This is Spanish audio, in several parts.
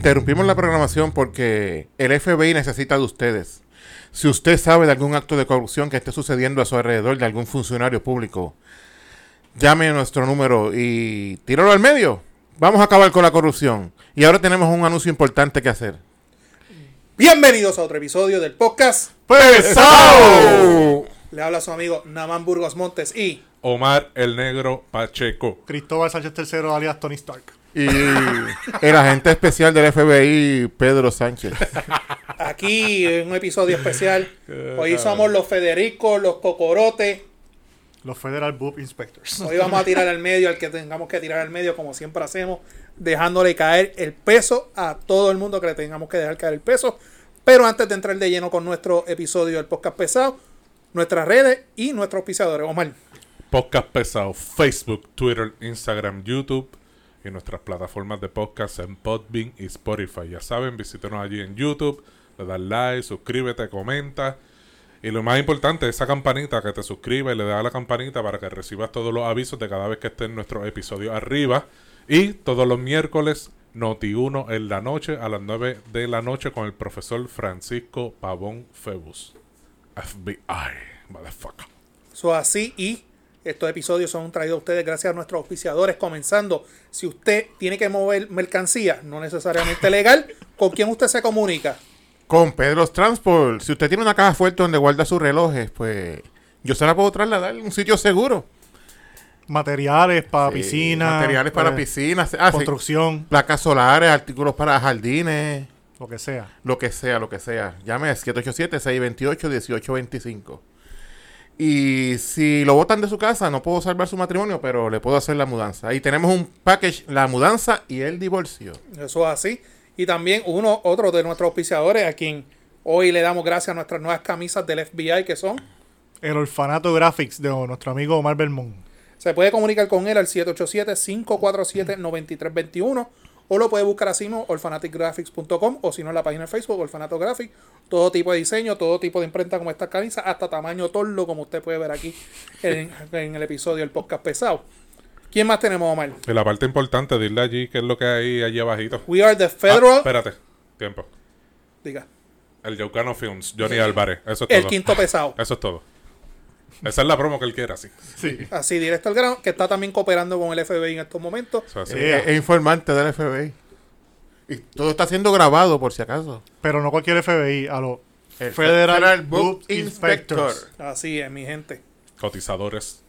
interrumpimos la programación porque el FBI necesita de ustedes. Si usted sabe de algún acto de corrupción que esté sucediendo a su alrededor de algún funcionario público, llame a nuestro número y tíralo al medio. Vamos a acabar con la corrupción. Y ahora tenemos un anuncio importante que hacer. Bienvenidos a otro episodio del podcast. ¡Pesado! Le habla su amigo Naman Burgos Montes y Omar el Negro Pacheco. Cristóbal Sánchez III, alias Tony Stark. Y el agente especial del FBI, Pedro Sánchez. aquí en un episodio especial. Hoy somos los Federicos, los Cocorotes. Los Federal Boob Inspectors. Hoy vamos a tirar al medio al que tengamos que tirar al medio, como siempre hacemos, dejándole caer el peso a todo el mundo que le tengamos que dejar caer el peso. Pero antes de entrar de lleno con nuestro episodio del podcast pesado, nuestras redes y nuestros auspiciadores. Omar. Podcast pesado. Facebook, Twitter, Instagram, YouTube y nuestras plataformas de podcast en Podbean y Spotify. Ya saben, visítenos allí en YouTube, le das like, suscríbete, comenta. Y lo más importante, esa campanita que te suscriba y le das a la campanita para que recibas todos los avisos de cada vez que estén nuestros episodios arriba. Y todos los miércoles, Noti1 en la noche, a las 9 de la noche, con el profesor Francisco Pavón Febus. FBI, motherfucker. So así y estos episodios son traídos a ustedes gracias a nuestros auspiciadores. Comenzando, si usted tiene que mover mercancía, no necesariamente legal, ¿con quién usted se comunica? Con Pedro's Transport. Si usted tiene una caja fuerte donde guarda sus relojes, pues yo se la puedo trasladar a un sitio seguro. Materiales para Sí, piscina. Materiales para eh, piscinas. ah, sí, Construcción, placas solares, artículos para jardines. lo que sea. Lo que sea, lo que sea. Llame al 787-628-1825. Y si lo botan de su casa, no puedo salvar su matrimonio, pero le puedo hacer la mudanza. Y tenemos un package, la mudanza y el divorcio. Eso es así. Y también uno, otro de nuestros auspiciadores, a quien hoy le damos gracias a nuestras nuevas camisas del FBI, que son. El orfanato graphics de nuestro amigo Omar Belmont. Se puede comunicar con él al 787-547-9321 o lo puede buscar así mismo, orfanaticgraphics.com o si no en la página de Facebook, Orfanato Graphics. Todo tipo de diseño, todo tipo de imprenta como esta camisa, hasta tamaño torlo, como usted puede ver aquí en, en el episodio del podcast pesado. ¿Quién más tenemos, Omar? Y la parte importante, dile allí qué es lo que hay allí abajito. We are the Ah, Federal. espérate, tiempo. diga, El Yaucano Films, Johnny Álvarez. Eso es el todo. quinto pesado. Eso es todo. Esa es la promo que él quiere, así. Así, directo al grano, que está también cooperando con el FBI en estos momentos. Eh, es informante del FBI. Y todo está siendo grabado, por si acaso. Pero no cualquier FBI, a los El Federal, Federal Book Inspectors. Así es, mi gente. Cotizadores.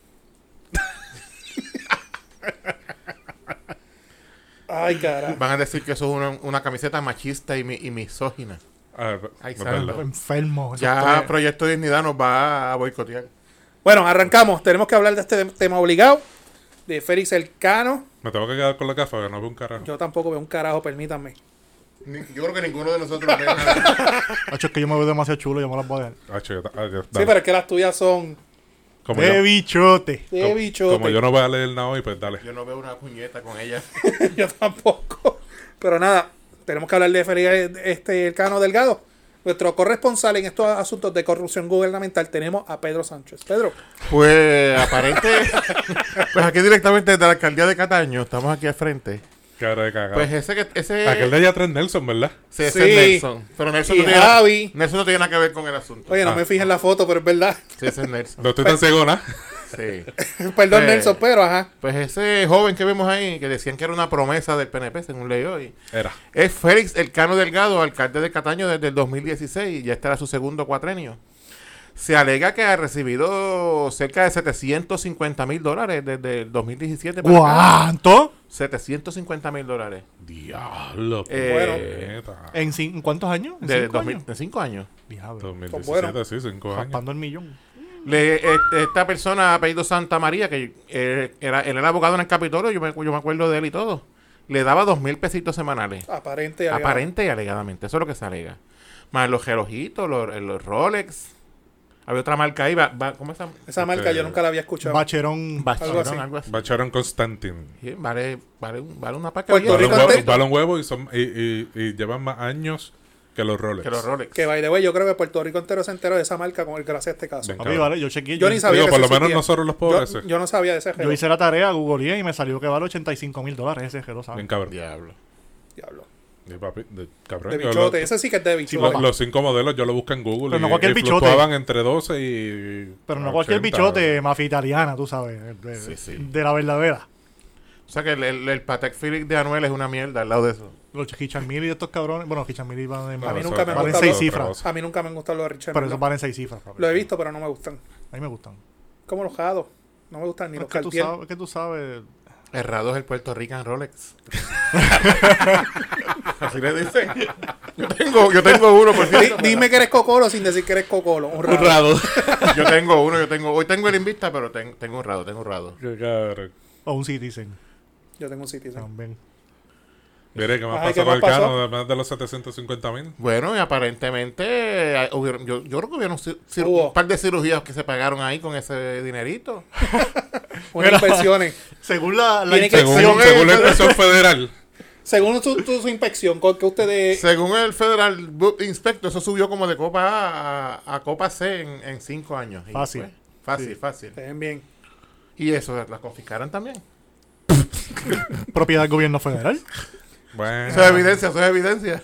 Ay, cara. Van a decir que eso es una, una camiseta machista y, mi- y misógina. Ah, Ay, eso Ya Proyecto Dignidad nos va a boicotear. Bueno, arrancamos. Tenemos que hablar de este tema obligado. De Félix Elcano. Me tengo que quedar con la gafa, que no veo un carajo. Yo tampoco veo un carajo, permítanme. Ni- Yo creo que ninguno de nosotros ve nada. Hacho, es que yo me veo demasiado chulo, yo me las voy a. Ah, chico, ah, Sí, pero es que las tuyas son como, De yo, bichote. de como- bichote. como yo no voy a leer nada hoy, pues dale. Yo no veo una puñeta con ella. Yo tampoco. Pero nada, tenemos que hablar de Félix este, Elcano Delgado. Nuestro corresponsal en estos asuntos de corrupción gubernamental tenemos a Pedro Sánchez. Pedro, Pues aparente. pues aquí directamente desde la alcaldía de Cataño, estamos aquí al frente. Cara de cagado. Pues ese que ese Aquel de allá atrás Nelson, ¿verdad? sí, ese Sí. es Nelson. Pero Nelson Y no, tiene, Javi. Nelson no tiene nada que ver con el asunto. oye, no Ah. me fijé en la foto, pero es verdad. Sí, ese es Nelson. No estoy tan ciego, ¿no? Sí. Perdón, Eh. Nelson, pero ajá. Pues ese joven que vemos ahí, que decían que era una promesa del PNP, según leí hoy, Era. es Félix Elcano Delgado, alcalde de Cataño desde el 2016, y ya este era su segundo cuatrenio. Se alega que ha recibido cerca de 750 mil dólares desde el 2017 para acá. ¿Cuánto? 750 mil dólares. Diablo. Eh. ¿En cuántos años? ¿En De, cinco 2000 años? de cinco años. Diablo. 2017, bueno. sí, cinco años. Raspando el millón. Le- eh, esta persona, apellido Santa María, que eh, era, él era abogado en el Capitolio, yo me, yo me acuerdo de él y todo, le daba dos mil pesitos semanales. Aparente. Aparente y alegadamente, eso es lo que se alega. Más los relojitos, los, los Rolex. Había otra marca ahí, va, va- ¿cómo? Esa marca Este, yo nunca la había escuchado. Bacherón. Bacherón, así. algo así. Constantin. Sí, vale, vale, vale una paca. Vale un, huevo, vale un huevo y, son, y, y- y llevan más años que los Rolex. que los Rolex. Que by the way, yo creo que Puerto Rico entero se enteró de esa marca con el gracias a este caso. Ven. Papi, vale, yo chequeé. Yo Yo, ni sabía Digo, que por eso lo menos existía. nosotros los pobres. Yo, yo no sabía de ese yo reloj. hice la tarea, googleé y me salió que vale 85 mil dólares ese reloj, ¿sabes? Bien cabrón. Diablo. Diablo. Papi, de- cabrón, De yo bichote. lo- Ese sí que es de bichote. los cinco modelos yo lo busqué en Google Pero y, no cualquier y bichote. entre 12 y Pero no 80, cualquier bichote, mafia italiana, tú sabes. De, Sí, sí. de la verdadera. O sea que el, el, el Patek Philippe de Anuel es una mierda al lado de eso. Los Hichamili de estos cabrones. Bueno, Hichamili van en A mí nunca me gustado seis los- cifras. A mí nunca me han gustado los de Richard Pero eso Mille. valen seis cifras. papi. Lo he visto, pero no me gustan. A mí me gustan. Como los jados. No me gustan ni Pero los es, que tú Cartier. sabes, es que tú sabes. Errado es el Puerto Rican Rolex. Así le dicen. Yo tengo, yo tengo uno, por cierto. dime que eres cocolo sin decir que eres cocolo. Honrado. Yo tengo uno, yo tengo. Hoy tengo el Invista, pero ten- tengo un rado, tengo un rado. Qué cabrón. O un Citizen Yo tengo un sitio. también. Mire, ¿qué más pasó ¿qué con el cano? Además de los 750 mil. Bueno, y aparentemente eh, hubieron- yo, yo creo que hubieron Hubo. un par de cirugías que se pagaron ahí con ese dinerito. Unas inspecciones. Según la, que- Según, Según según la el- inspección federal. Según su, tu- su inspección, con que ustedes. Según el Federal Inspector, eso subió como de Copa A a, a Copa C en, en cinco años. Fácil. fue fácil, Sí. fácil. Estén bien. Y eso la confiscaron también. propiedad del gobierno federal. Bueno. Eso es evidencia, eso es evidencia.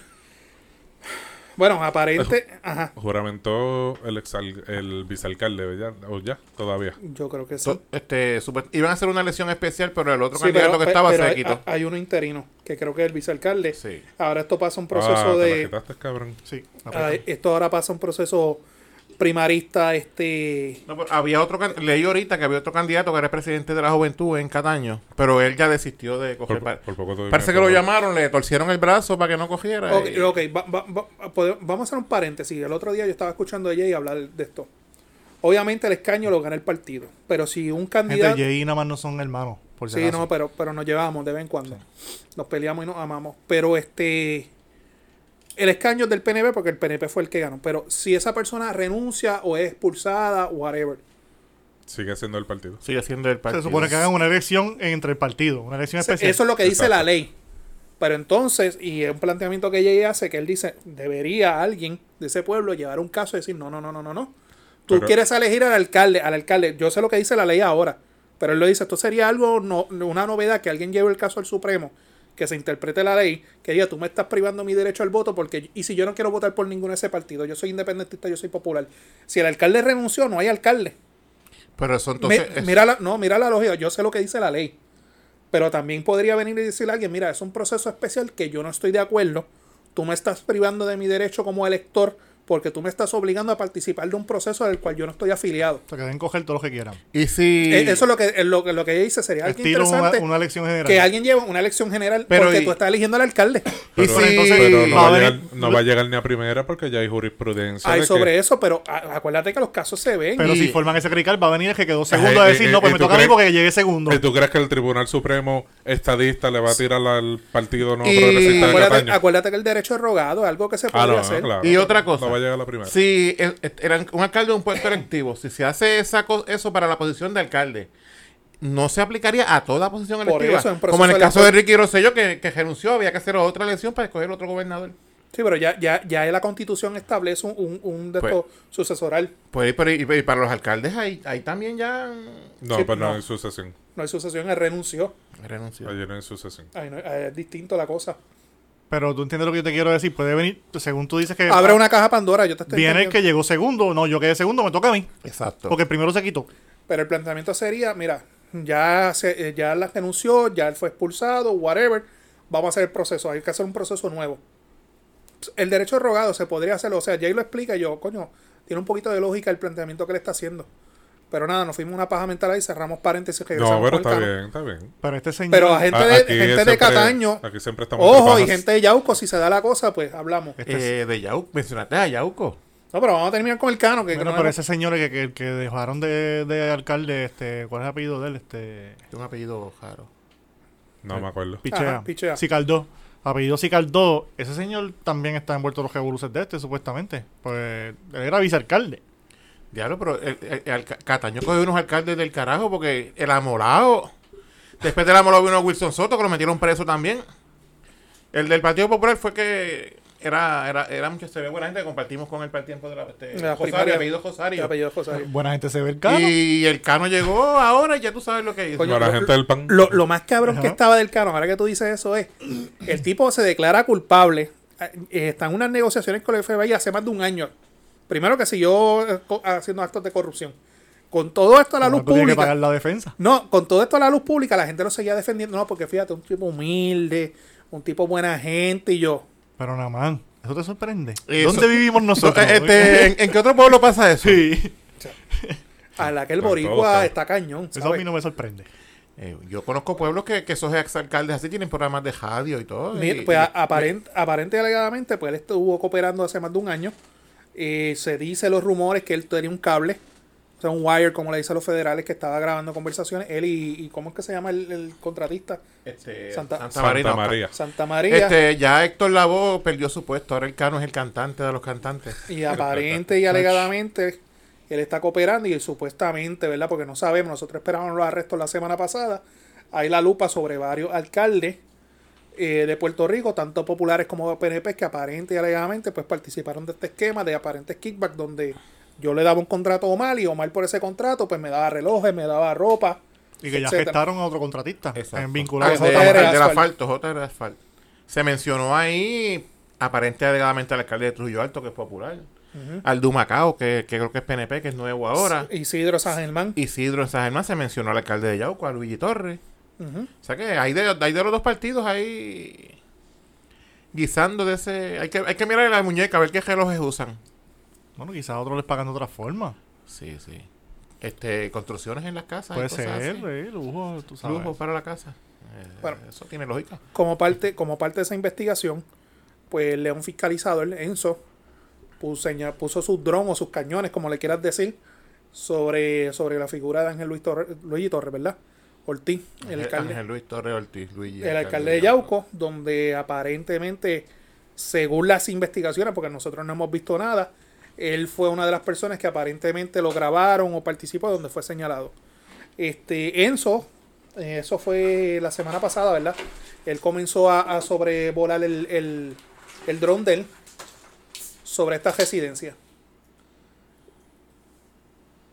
Bueno, aparente. Ajá. Juramentó el, exal- el vicealcalde, ¿ya? ¿O ya? Todavía. Yo creo que sí. So- este, super- iban a hacer una elección especial, pero el otro Sí, candidato pero- que estaba pero se hay, quitó. hay uno interino, que creo que es el vicealcalde. Sí. Ahora esto pasa un ah, proceso te la de. quitaste, cabrón. Sí. ah, esto ahora pasa un proceso primarista, este. No, pero había otro leí ahorita que había otro candidato que era presidente de la juventud en Cataño, pero él ya desistió de coger. Por, poco Parece que lo llamaron, le torcieron el brazo para que no cogiera. Ok, y- ok, va- va- va- pode- vamos a hacer un paréntesis. El otro día yo estaba escuchando a Jay hablar de esto. Obviamente el escaño lo gana el partido, pero si un Gente, candidato... Jay y nada más no son hermanos. Por si Sí, acaso. no, pero, pero nos llevamos de vez en cuando. Nos peleamos y nos amamos. Pero este. El escaño es del PNP porque el PNP fue el que ganó. Pero si esa persona renuncia o es expulsada, whatever. Sigue siendo el partido. Sigue siendo el partido. Se supone que hagan una elección entre el partido, una elección especial. Eso es lo que dice Exacto. la ley. Pero entonces, y es un planteamiento que ella hace, que él dice, debería alguien de ese pueblo llevar un caso y decir, no, no, no, no, no, no. Tú Pero- quieres elegir al alcalde, al alcalde. Yo sé lo que dice la ley ahora, pero él lo dice, esto sería algo, no, una novedad, que alguien lleve el caso al Supremo, que se interprete la ley, que diga, tú me estás privando mi derecho al voto, porque, y si yo no quiero votar por ninguno de ese partido, yo soy independentista, yo soy popular. Si el alcalde renunció, no hay alcalde. Pero eso Me- entonces. es- mira la, no, mira la lógica. Yo sé lo que dice la ley. Pero también podría venir y decirle a alguien, mira, es un proceso especial que yo no estoy de acuerdo. Tú me estás privando de mi derecho como elector porque tú me estás obligando a participar de un proceso del cual yo no estoy afiliado. O sea, que deben coger todo lo que quieran. y si. Eh, Eso es lo que, es lo, que- lo que ella dice. Sería algo Estilo una, interesante una elección general. que alguien lleve una elección general Pero porque y- tú estás eligiendo al alcalde. y Pero, si- entonces- pero no, va a llegar, no va a llegar ni a primera porque ya hay jurisprudencia. Hay de sobre que- eso, pero a- acuérdate que los casos se ven. Pero Y- si forman ese crical, va a venir el que quedó segundo Eh, a eh, decir, eh, no, pues ¿y me toca a mí porque llegué segundo. ¿Y tú crees que el Tribunal Supremo estadista le va a tirar al partido no Y- progresista de acuérdate, acuérdate que el derecho es rogado, es algo que se Ah, no, hacer. claro. Y otra cosa. No va a llegar a la primera. Si el- era un alcalde de un puesto electivo, si se hace esa eso para la posición de alcalde, no se aplicaría a toda posición electiva. eso, en proceso Como en el caso de. Ricky Rosselló, que, que renunció, había que hacer otra elección para escoger otro gobernador. Sí, pero ya, ya, ya la constitución establece un, un, un de Pues- sucesoral. Pues, pero, y, y para los alcaldes, ahí, ahí también ya No, Sí, pues no, no. hay sucesión. No hay sucesión, él renunció. renunció. Ayer no hay sucesión. Ay, no, es distinto la cosa. Pero tú entiendes lo que yo te quiero decir. Puede venir, según tú dices que Abre una caja Pandora, yo te estoy viene el que llegó segundo. No, yo quedé segundo, me toca a mí. Exacto. Porque el primero se quitó. Pero el planteamiento sería, mira, ya se, eh, ya la renunció, ya él fue expulsado, whatever. Vamos a hacer el proceso, hay que hacer un proceso nuevo. El derecho de rogado se podría hacer, o sea, Jay lo explica y yo, coño, tiene un poquito de lógica el planteamiento que le está haciendo. Pero nada, nos fuimos una paja mental ahí, cerramos paréntesis. No, regresamos pero con el está bien, está bien. Pero este señor. Pero a gente, A- de, aquí gente de Cataño, Aquí siempre estamos ojo, y gente de Yauco, si se da la cosa, pues hablamos. este- Eh, de Yauco, mencionaste a Yauco. No, pero vamos a terminar con el cano. Que bueno, no pero ese señor que, que, que dejaron de, de alcalde, este, ¿cuál es el apellido de él? Este, un apellido raro. No me acuerdo. Pichea. Ajá, Pichea. Cicaldó. Apellido Cicaldó. Ese señor también está envuelto en los revoluciones de este, supuestamente. Pues él era vicealcalde. Diablo, pero el, el- el Cataño cogió unos alcaldes del carajo porque el amolado. Después del amolado vino Wilson Soto, que lo metieron preso también. El del Partido Popular fue que era, era, era mucha se ve buena gente que compartimos con el tiempo de la este, La Josario, primaria. apellido El Josario. apellido Josario. Buena gente se ve el carro. Y el Cano llegó ahora y ya tú sabes lo que hizo. Coño, la lo- gente del pan. Lo, lo más cabrón que estaba del canon, ahora que tú dices eso, es el tipo se declara culpable. eh, Está en unas negociaciones con el FBI hace más de un año. Primero que siguió eh, haciendo actos de corrupción. Con todo esto a la luz tienes que pública. pagar la defensa. No, con todo esto a la luz pública, la gente lo seguía defendiendo. No, porque fíjate, un tipo humilde, un tipo buena gente y yo. Pero nada más, ¿eso te sorprende? Eso- ¿Dónde vivimos nosotros? Este, ¿en, en qué otro pueblo pasa eso? sí. A la que el boricua todo, está cañón. Eso a mí no me sorprende. Eh, yo conozco pueblos que, que esos exalcaldes así tienen programas de radio y todo. Mira, y- pues y- aparent, aparente y alegadamente, pues él estuvo cooperando hace más de un año. Eh, se dice los rumores que él tenía un cable, o sea, un wire, como le dicen los federales, que estaba grabando conversaciones. Él y, y ¿cómo es que se llama el, el contratista? este, Santa- Santa, Santa Marina. María. Santa María. Este, ya Héctor Lavoe perdió su puesto. Ahora el Cano es el cantante de los cantantes. Y aparente y alegadamente, él está cooperando y supuestamente, ¿verdad? Porque no sabemos, nosotros esperábamos los arrestos la semana pasada. Hay la lupa sobre varios alcaldes eh, de Puerto Rico, tanto populares como PNP, que aparente y alegadamente pues participaron de este esquema de aparentes kickback donde yo le daba un contrato a Omar y Omar por ese contrato pues me daba relojes, me daba ropa. Y que ya etcétera. afectaron a otro contratista. Exacto. En vinculado Ah, a de- JR del asfalto, JR Asfalt. Se mencionó ahí, aparente y alegadamente, al alcalde de Trujillo Alto, que es popular. Al Dumacao, que, que creo que es PNP, que es nuevo ahora. Isidro San Germán. Isidro San Germán se mencionó al alcalde de Yauco, a Luigi Torres. O sea que hay de, hay de los dos partidos ahí guisando de ese... Hay que, hay que mirar la muñeca, a ver qué relojes usan. Bueno, quizás a otros les pagan de otra forma. Sí, sí. Este, construcciones en las casas. y Puede cosas ser, así. eh, lujo, tú sabes. Lujo para la casa. Eh, Bueno. eso tiene lógica. como parte, como parte de esa investigación, pues el león fiscalizador, Enzo, puso, puso sus drones o sus cañones, como le quieras decir, sobre, sobre la figura de Ángel Luis Torres, Luigi Torres, ¿verdad? Ortiz, el alcalde, Ángel Luis Torres Ortiz, el alcalde de Yauco, donde aparentemente, según las investigaciones, porque nosotros no hemos visto nada, él fue una de las personas que aparentemente lo grabaron o participó donde fue señalado. Este Enzo, eh, eso fue la semana pasada, ¿verdad? Él comenzó a, a sobrevolar el, el, el dron de él sobre esta residencia.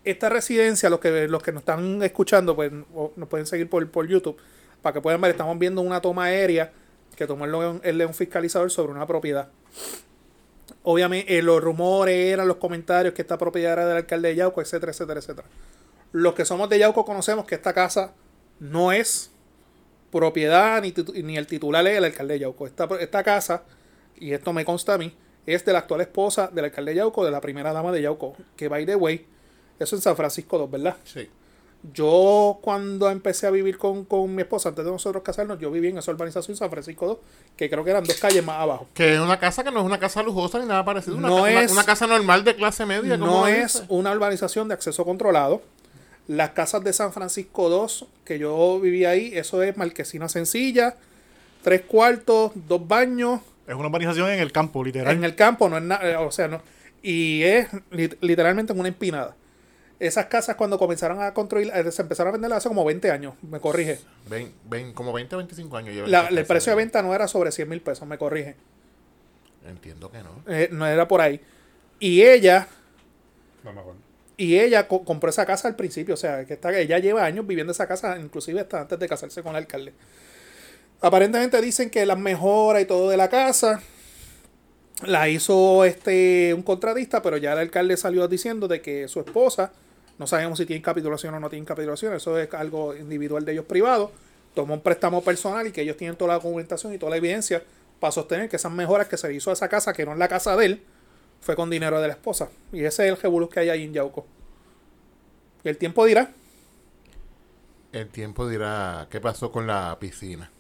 Esta residencia, los que, los que nos están escuchando, pues nos pueden seguir por, por YouTube, para que puedan ver, estamos viendo una toma aérea que tomó el león, el fiscalizador sobre una propiedad. Obviamente, eh, los rumores eran los comentarios que esta propiedad era del alcalde de Yauco, etcétera, etcétera, etcétera. Los que somos de Yauco conocemos que esta casa no es propiedad ni, ni el titular es el alcalde de Yauco. Esta, esta casa, y esto me consta a mí, es de la actual esposa del alcalde de Yauco, de la primera dama de Yauco, que by the way, eso en San Francisco 2, ¿verdad? Sí. Yo cuando empecé a vivir con, con mi esposa, antes de nosotros casarnos, yo viví en esa urbanización San Francisco 2, que creo que eran dos calles más abajo. Que es una casa que no es una casa lujosa ni nada parecido. Una, No una- es- una casa normal de clase media. No dice. es una urbanización de acceso controlado. Las casas de San Francisco 2, que yo viví ahí, eso es marquesina sencilla, tres cuartos, dos baños, Es una urbanización en el campo, literal. en el campo, no es nada, o sea, no. Y es lit- literalmente en una empinada. Esas casas cuando comenzaron a construir, eh, se empezaron a vender hace como 20 años, me corrige. Ven, ven, como 20 o 25 años. La- el precio de venta no era sobre 100 mil pesos, me corrige. Entiendo que no. Eh, no era por ahí. Y ella, No me acuerdo. y ella co- compró esa casa al principio, o sea, que está, ella lleva años viviendo esa casa, inclusive hasta antes de casarse con el alcalde. Aparentemente dicen que las mejoras y todo de la casa la hizo este un contratista, pero ya el alcalde salió diciendo de que su esposa, no sabemos si tiene capitulación o no tiene capitulación, eso es algo individual de ellos privado, tomó un préstamo personal y que ellos tienen toda la documentación y toda la evidencia para sostener que esas mejoras que se hizo a esa casa, que no es la casa de él, fue con dinero de la esposa. Y ese es el revolú que hay ahí en Yauco. El tiempo dirá, El tiempo dirá qué pasó con la piscina.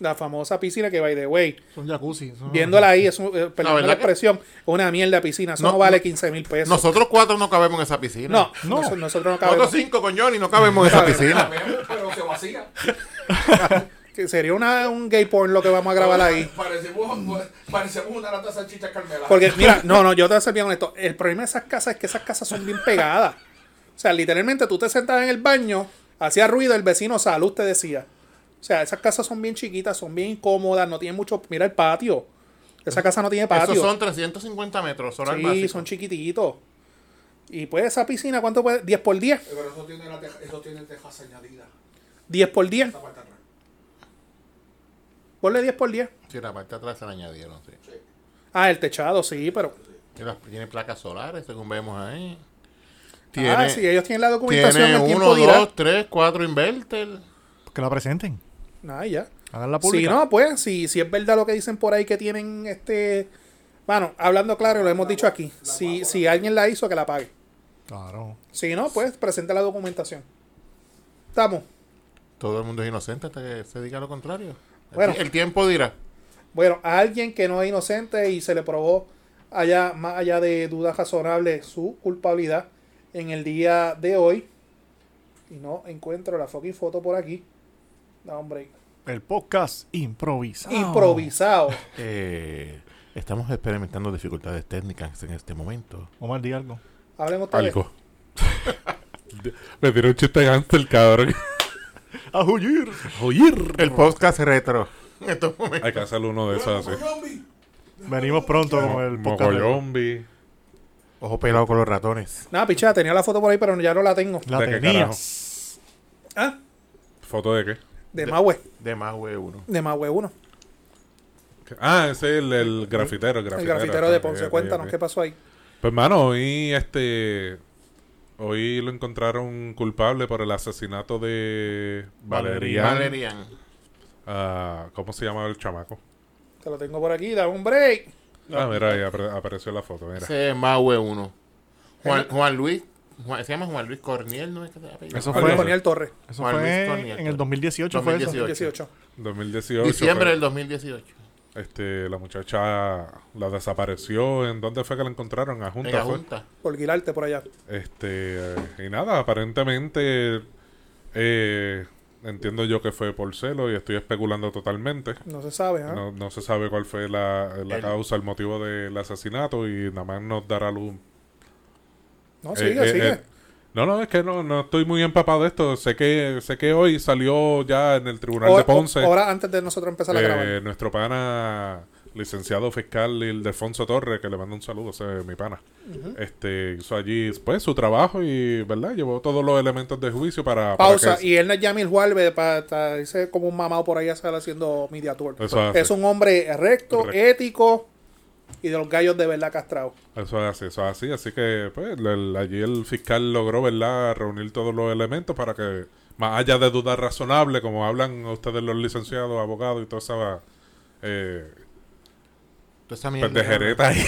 La famosa piscina que, by the way, Son jacuzzi. son- viéndola ahí, es un- eh, perdón la ¿verdad que- expresión, es una mierda piscina, eso no, No, vale no. 15 mil pesos. Nosotros cuatro no cabemos en esa piscina. no, No. noso- nosotros no cabemos. Nosotros cinco con Johnny no cabemos en esa piscina. pero se vacía. Sería una, un gay porn lo que vamos a grabar ahí. Parecemos, parecemos una lata de salchicha carmela. Porque, mira, no, no, yo te voy a ser bien honesto. El problema de esas casas es que esas casas son bien pegadas. O sea, literalmente tú te sentabas en el baño, hacía ruido, el vecino salud te decía. O sea, esas casas son bien chiquitas, son bien incómodas, no tienen mucho. Mira el patio. Esa casa no tiene patio. Esos son 350 metros, solo al sí, básico. son chiquititos. Y pues esa piscina, ¿cuánto puede? 10 por 10. Pero eso tiene, la teja, eso tiene tejas añadidas. 10 por 10. Esta parte de atrás. Ponle 10 por 10. Sí, la parte de atrás se la añadieron, sí. Ah, el techado, sí, pero. Tiene, placas solares, según vemos ahí. ah, sí, ellos tienen la documentación, tiene el tiempo uno, dirá. dos, tres, cuatro inverter. Que la presenten. Ah, ya. Hagan la Si pública. no, pues, si, si es verdad lo que dicen por ahí que tienen este. Bueno, hablando claro, lo hemos dicho aquí. Si, si alguien la hizo, que la pague. Claro. Si no, pues presenta la documentación. Estamos. Todo el mundo es inocente hasta que se diga lo contrario. El Bueno. ti- el tiempo dirá. Bueno, a alguien que no es inocente y se le probó allá, más allá de dudas razonables, su culpabilidad en el día de hoy. Y no encuentro la fucking foto por aquí. Un break. El podcast improvisado. Improvisado. Eh, estamos experimentando dificultades técnicas en este momento. Omar, di algo. Ustedes. Algo. Me tiró un chiste el cabrón. ¡A huir! ¡Oír! El podcast retro. En estos momentos. Hay que hacer uno de esos así. Venimos pronto con el podcast. Mogollombi. Ojo pelado con los ratones. Nada, pichada, tenía la foto por ahí, pero ya no la tengo. La ¿De qué tenías. Ah, ¿Foto de qué? De De- Mahue. De más uno. De Mahue 1. Ah, ese es el, el grafitero. El El grafitero, grafitero de Ponce. Cuéntanos. ¿qué pasó ahí? Pues, mano, hoy este. Hoy lo encontraron culpable por el asesinato de Valerian. Valerian. Ah, ¿Cómo se llama el chamaco? Te lo tengo por aquí, dame un break. Ah, mira, ahí apare- apareció la foto, mira. Ese es Mahue 1. Juan, Juan Luis. Juan- se llama Juan Luis Corniel, ¿no es que se? Eso fue. Daniel Torres, eso Juan Luis fue Cornieto. en el 2018. Fue eso. 2018. 18. 2018. Diciembre fue- del 2018. Este, la muchacha la desapareció. ¿En dónde fue que la encontraron? A En Junta la fue. Junta. Por guilarte por allá. Este, eh, y nada, aparentemente eh, entiendo yo que fue por celo y estoy especulando totalmente. No se sabe, ¿ah? No, no se sabe cuál fue la, la El- causa, el motivo del asesinato y nada más nos dará luz. No, Eh, sigue, eh, sigue. eh, no, no, es que no, no estoy muy empapado de esto. Sé que sé que hoy salió ya en el Tribunal O- de Ponce Ahora antes de nosotros empezar a grabar. nuestro pana licenciado fiscal Ildefonso Torres, que le mando un saludo, ese es mi pana. Este hizo allí pues su trabajo y, ¿verdad? Llevó todos los elementos de juicio para, para Pausa. que- Y él no es Yamil Juárez para irse como un mamado por ahí a estar haciendo media tour. Eso es un hombre recto, Correcto. ético y de los gallos de verdad castrados. Eso es así, eso es así. Así que, pues, el- allí el fiscal logró, ¿verdad?, reunir todos los elementos para que, más allá de dudas razonables, como hablan ustedes los licenciados, abogados y toda esa eh, Toda esa mierda. pendejereta ahí,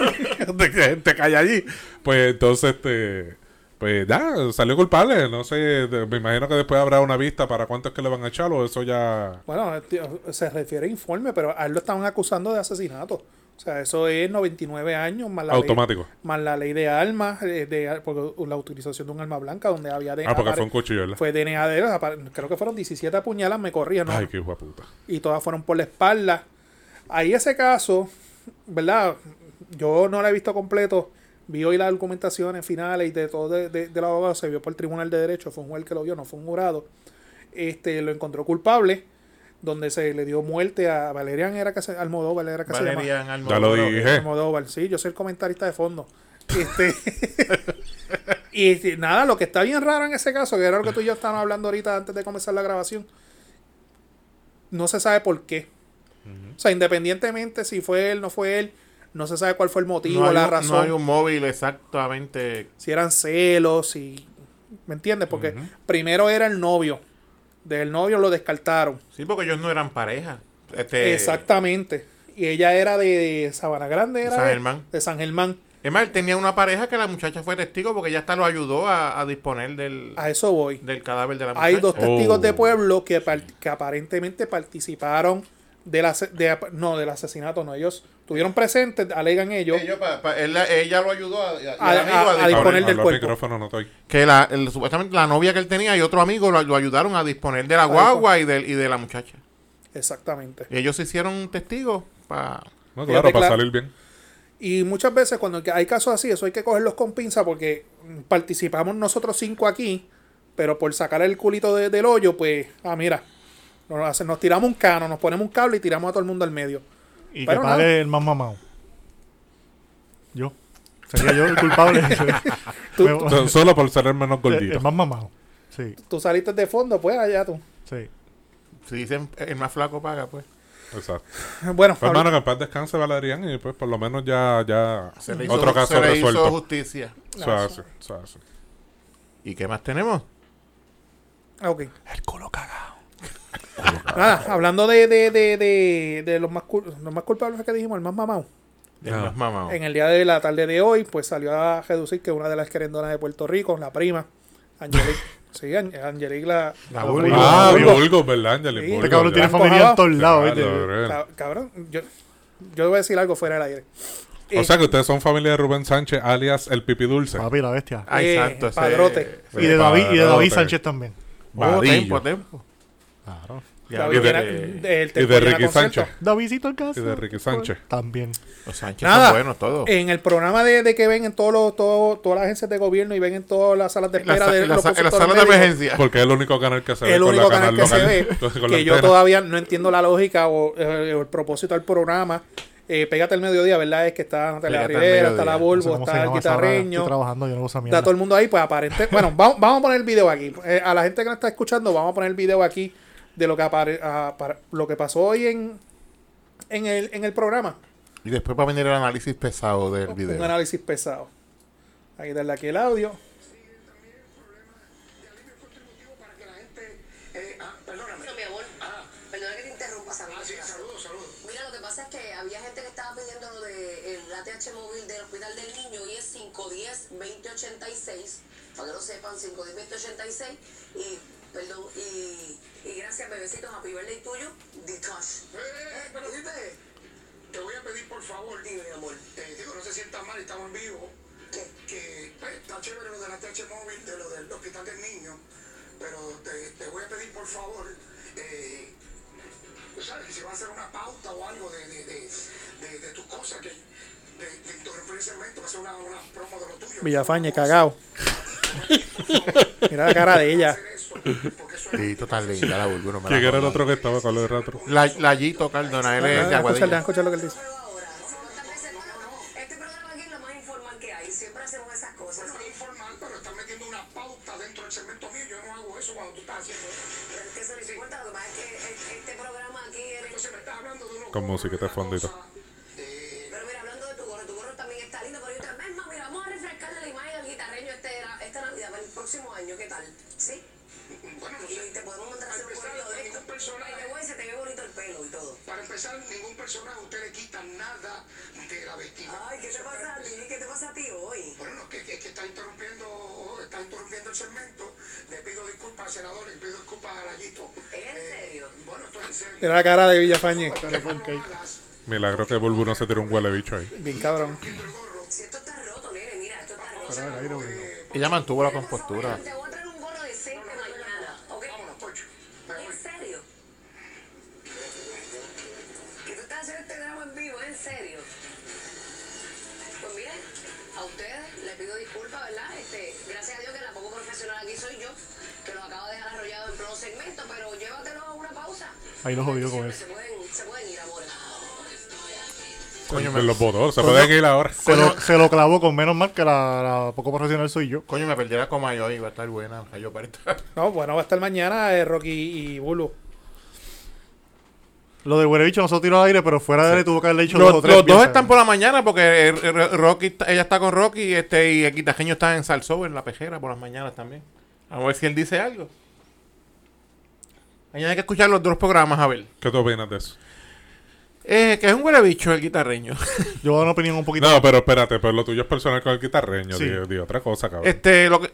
de que gente cae allí, pues entonces, este, pues ya, salió culpable. No sé, de- me imagino que después habrá una vista para cuánto es que le van a echar o eso ya... Bueno, tío, se refiere a informe, pero a él lo estaban acusando de asesinato. O sea, eso es 99 años más la Automático. ley, más la ley de armas, eh, de, porque la utilización de un arma blanca donde había de, Ah, porque fue un cuchillo, ¿verdad? fue DNA de él, creo que fueron 17 puñalas, me corría, ¿no? Ay, qué de puta. y todas fueron por la espalda. Ahí ese caso, ¿verdad? Yo no lo he visto completo. Vi hoy las argumentaciones finales y de todo de, de, del abogado. Se vio por el Tribunal de Derecho. Fue un juez que lo vio, no fue un jurado. Este, lo encontró culpable. Donde se le dio muerte a Valerian, era que se, Almodóvar, era que se llama. Valerian Ya lo Almodóvar. dije. Almodóvar, sí, yo soy el comentarista de fondo. Este, y nada, lo que está bien raro en ese caso, que era lo que tú y yo estábamos hablando ahorita antes de comenzar la grabación, no se sabe por qué. O sea, independientemente si fue él, no fue él, no se sabe cuál fue el motivo, No hay, la un, razón, no hay un móvil exactamente. si eran celos, si... ¿Me entiendes? Porque primero era el novio. Del novio lo descartaron. Sí, porque ellos no eran pareja. Este, Exactamente. Y ella era de Sabana Grande, era San de- Germán. de San Germán. Es más, él tenía una pareja que la muchacha fue testigo porque ella hasta lo ayudó a, a disponer del, A eso voy. del cadáver de la muchacha. Hay dos testigos Oh. de pueblo que, par- que aparentemente participaron del ase- de, no, del asesinato, no, ellos estuvieron presentes, alegan ellos, Ellos pa- pa- él la- ella lo ayudó a, a- A- a- a a disponer. del cuerpo. micrófono, no estoy. que la, el- supuestamente la novia que él tenía y otro amigo lo, lo ayudaron a disponer de la guagua y de, y de la muchacha. exactamente. Y ellos se hicieron testigos para... No, Fíjate, claro, para claro. salir bien. Y muchas veces cuando hay casos así, eso hay que cogerlos con pinza porque participamos nosotros cinco aquí, pero por sacar el culito de- del hoyo, pues, ah, mira, nos tiramos un cano, nos ponemos un cable y tiramos a todo el mundo al medio. Y Pero que pague el más mamado. Yo. Sería yo el culpable. Me- Solo por ser el menos gordito. el más mamado. Sí, Tú saliste de fondo, pues allá tú. sí. Si dicen el más flaco paga, pues. Exacto. Bueno, Pues, hermano, que en paz descanse Valerian y pues por lo menos ya, ya Se le hizo, otro caso se le hizo resuelto. justicia. Así, eso es así. ¿Y qué más tenemos? Ah, ok. El culo cagado. Nada, hablando de, de, de, de, de los, más los más culpables que dijimos, el más mamado. El Ah. más mamado. En el día de la tarde de hoy, pues salió a reducir que una de las querendonas de Puerto Rico, la prima, Angelique. sí, An- Angelique la. La Ah. Ah. Bulgo, ¿verdad? Sí. Bulgo, Este cabrón tiene familia en todos lados. Claro, ¿viste? Cabrón, yo, yo voy a decir algo fuera del aire. O Eh, sea que ustedes son familia de Rubén Sánchez, alias el Pipi Dulce. Papi, la bestia. Ay, Eh, santo. padrote. ese- Y de David, y de David. Sánchez también. Oh, tempo, tempo. Claro. Ya, y de- el y de Ricky. Sánchez. Davidito el caso. Y de Ricky Sánchez. También. Los Sánchez Nada, son buenos todos. En el programa de, de que ven en todos los, todo- todas las agencias de gobierno y ven en todas las salas de la espera sa- de la los la sala de emergencia. Porque es el único canal que se ve el con único la canal que se ve con la que yo todavía no entiendo la lógica o, eh, o el propósito del programa eh, Pégate al mediodía, ¿verdad? Es que está Natalia Rivera, está la mediodía. No sé Volvo, está el. Estoy guitarreño, trabajando, yo no uso está todo el mundo ahí, pues aparente. Bueno, vamos, vamos a poner el video aquí. Eh, a la gente que nos está escuchando, vamos a poner el video aquí de lo que apare- ah, para- lo que pasó hoy en, en, el, en el programa. Y después va a venir el análisis pesado del Un video. análisis pesado. Ahí darle aquí el audio. para que la gente. Eh, ah, perdóname. Bueno, mi amor, perdona que te interrumpa, Ah, Sabrina. sí, saludos, saludos. Mira, lo que pasa es que había gente que estaba pidiendo lo de el ATH móvil del Hospital del Niño y es 510-2086. Para que lo sepan, 510-2086. Y, perdón, y, y gracias, bebecitos, happy birthday tuyo, Ditosh. Eh, eh, pero dime, te voy a pedir por favor. Dime, mi amor. Eh, digo, no se sientan mal, estamos en vivo. ¿Qué? Que pues, está chévere lo del ATH móvil, de lo del hospital del niño. Pero te, te voy a pedir por favor. Eh, tú sabes que si va a hacer una pauta o algo de, de, de, de, de tus cosas, que de, de el segmento, va a ser una, una promo de lo tuyo. Villafañe, cagao. Mira la cara de ella. Sí, total linda la Bulbo. no me la ¿Quién era el otro que estaba con el retro? La, la Yito Cardona, él es de Déjame escuchar, Aguadilla. déjame escuchar lo que él dice. Pero ahora, ¿cuántas veces no? Este programa aquí es lo más informal que hay. Siempre hacemos esas cosas. Bueno, es informal, pero están metiendo una pauta dentro del segmento mío. Yo no hago eso cuando tú estás haciendo eso. Pero es que se les cuenta, lo que pasa es que e- este programa aquí es... Entonces me estás hablando de unos Con musiquita de fondito. eh, Pero mira, hablando de tu gorro, tu gorro también está lindo, pero yo te mira, vamos a refrescarle la imagen al guitarreño este, esta Navidad, para el próximo año, ¿qué tal? Y te podemos mandar a hacer un Para gorrito de empezar, esto. ningún personaje- the way, se te ve bonito el pelo y todo. Para empezar, ningún personaje usted le quita nada de la vestimenta. Ay, ¿qué te pasa a ti? empezar. ¿Qué te pasa a ti hoy? Bueno, no, que, que, que está interrumpiendo, está interrumpiendo el segmento. Le pido disculpas al senador, le pido disculpas a Layito. ¿En serio? Bueno, esto es en serio. Mira la cara de Villafañe. Milagro que Bulbu no se tiró un huele bicho ahí. Bien cabrón. Si esto está roto, nene, mira, esto está roto. Ella mantuvo la compostura. Ahí lo jodió con amores. Coño, Me los botó, se Coño. pueden ir ahora. Se lo, se lo clavó con menos mal que la, la poco profesional soy yo. coño, me perdí la coma yo y va a estar buena. Cayó para estar. No, bueno, va a estar mañana eh, Rocky y Bulbo. Lo del huele bicho no se tiró al aire, pero fuera de él tuvo que haberle dicho Los, dos o tres los dos piezas. están por la mañana porque el- el- Rocky, ella está con Rocky y este y el quitajeño está en Salsó, en la pejera, por las mañanas también. A ver si él dice algo. Mañana hay que escuchar los dos programas, a ver. ¿Qué tú opinas de eso? Eh, que es un huele bicho el guitarreño. Yo voy a dar una opinión un poquito. No, pero espérate, pero lo tuyo es personal con el guitarreño. Sí. Di, di otra cosa, cabrón. este, lo que.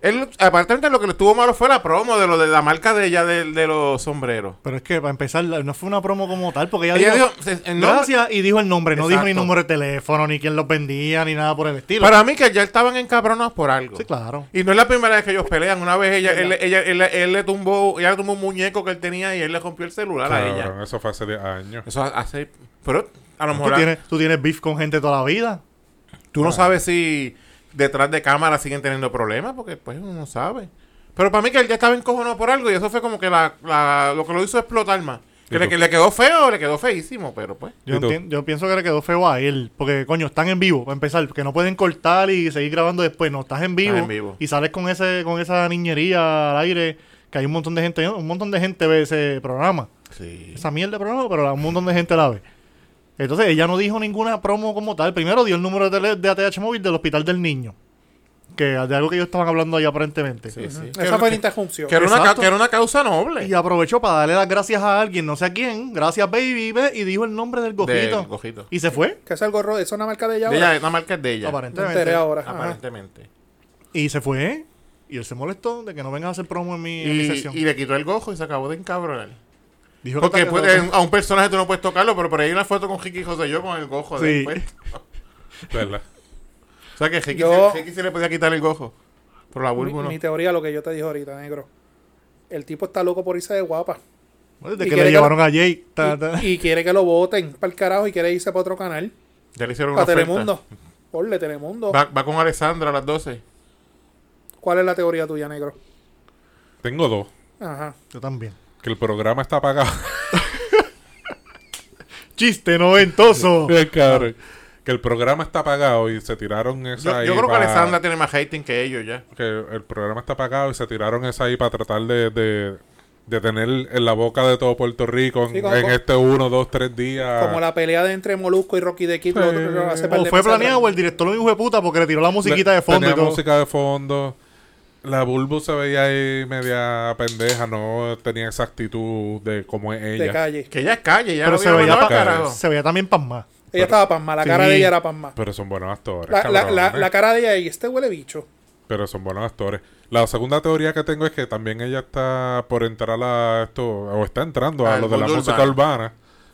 Él, aparte lo que le estuvo malo fue la promo de lo de la marca de ella de, de los sombreros. Pero es que para empezar, no fue una promo como tal, porque ella, Ella dijo, dijo, gracias y dijo el nombre, no dijo ni número de teléfono, ni quién los vendía, ni nada por el estilo. Para mí que ya estaban encabronados por algo. Sí, claro. Y no es la primera vez que ellos pelean. Una vez ella, él, ella, él, él le tumbó, ella le tumbó un muñeco que él tenía y él le rompió el celular a ella. Eso fue hace 10 años. Eso hace. Pero a lo Tú mejor tienes, tú tienes beef con gente toda la vida. tú no sabes si detrás de cámara siguen teniendo problemas, porque pues uno no sabe. Pero para mí que él ya estaba encojonado por algo y eso fue como que la, la- lo que lo hizo explotar más. ¿Y Que le, que le quedó feo, le quedó feísimo, pero pues. Yo, yo pienso que le quedó feo a él. Porque, coño, están en vivo, para empezar. Que no pueden cortar y seguir grabando después. No, estás en vivo. en vivo. Y sales con ese con esa niñería al aire. Que hay un montón de gente. Un montón de gente ve ese programa. Sí. Esa mierda de programa, pero un montón de gente la ve. Entonces, ella no dijo ninguna promo como tal. Primero dio el número de, tele- de ATH móvil del Hospital del Niño. Que de algo que ellos estaban hablando ahí aparentemente. Sí, sí. Esa fue la interrupción. Que era, una, que era una causa noble. Y aprovechó para darle las gracias a alguien, no sé a quién. Gracias, baby. ve, Y dijo el nombre del gojito. Del gojito. Y se fue, Que es el gorro, es una marca de ella. De ahora? ella, la marca de ella. Me aparentemente. enteré ahora. ajá. Aparentemente. Y se fue. Y él se molestó de que no vengas a hacer promo en mi, en mi Y, sesión. y le quitó el gojo y se acabó de encabronar. Dijo que Porque a un personaje tú no puedes tocarlo, pero por ahí hay una foto con Ricky José yo con el gojo de Sí. puesto. ¿Verdad? O sea que Ricky, Yo- se, Ricky se le podía quitar el gojo. Pero la Mi, Bulbo no. mi teoría, lo que yo te dije ahorita, negro. El tipo está loco por irse de guapa. Bueno, Desde y que quiere le que llevaron a Jay. ta, ta. Y, y quiere que lo voten para el carajo y quiere irse para otro canal. Ya le hicieron una Para oferta. Telemundo. Porle, Telemundo. Va, va con Alessandra a las 12. ¿Cuál es la teoría tuya, negro? Tengo dos. Ajá. Yo también. Que el programa está apagado. Chiste noventoso. Cabrón. Que el programa está apagado y se tiraron esa Yo, ahí yo creo que Alessandra tiene más hating que ellos ya. Que el programa está apagado y se tiraron esa ahí para tratar de, de, de tener en la boca de todo Puerto Rico en, Sí, como- en este uno, dos, tres días. Como la pelea de entre Molusco y Rocky de Kid. O fue planeado o el director lo dijo de puta porque le tiró la musiquita de fondo Tenía y todo. música de fondo. La Bulbu se veía ahí media pendeja, no tenía esa actitud de como es De ella. calle. Que ella es calle, ya Pero no se veía, pa- carajo. se veía también pasma. Ella estaba pasma. La cara Sí. de ella era pasma. Pero son buenos actores. La, la, la, cabrones. la cara de ella y este huele bicho. Pero son buenos actores. La segunda teoría que tengo es que también ella está por entrar a esto, o está entrando a Al lo de la mundo música urbano. urbana.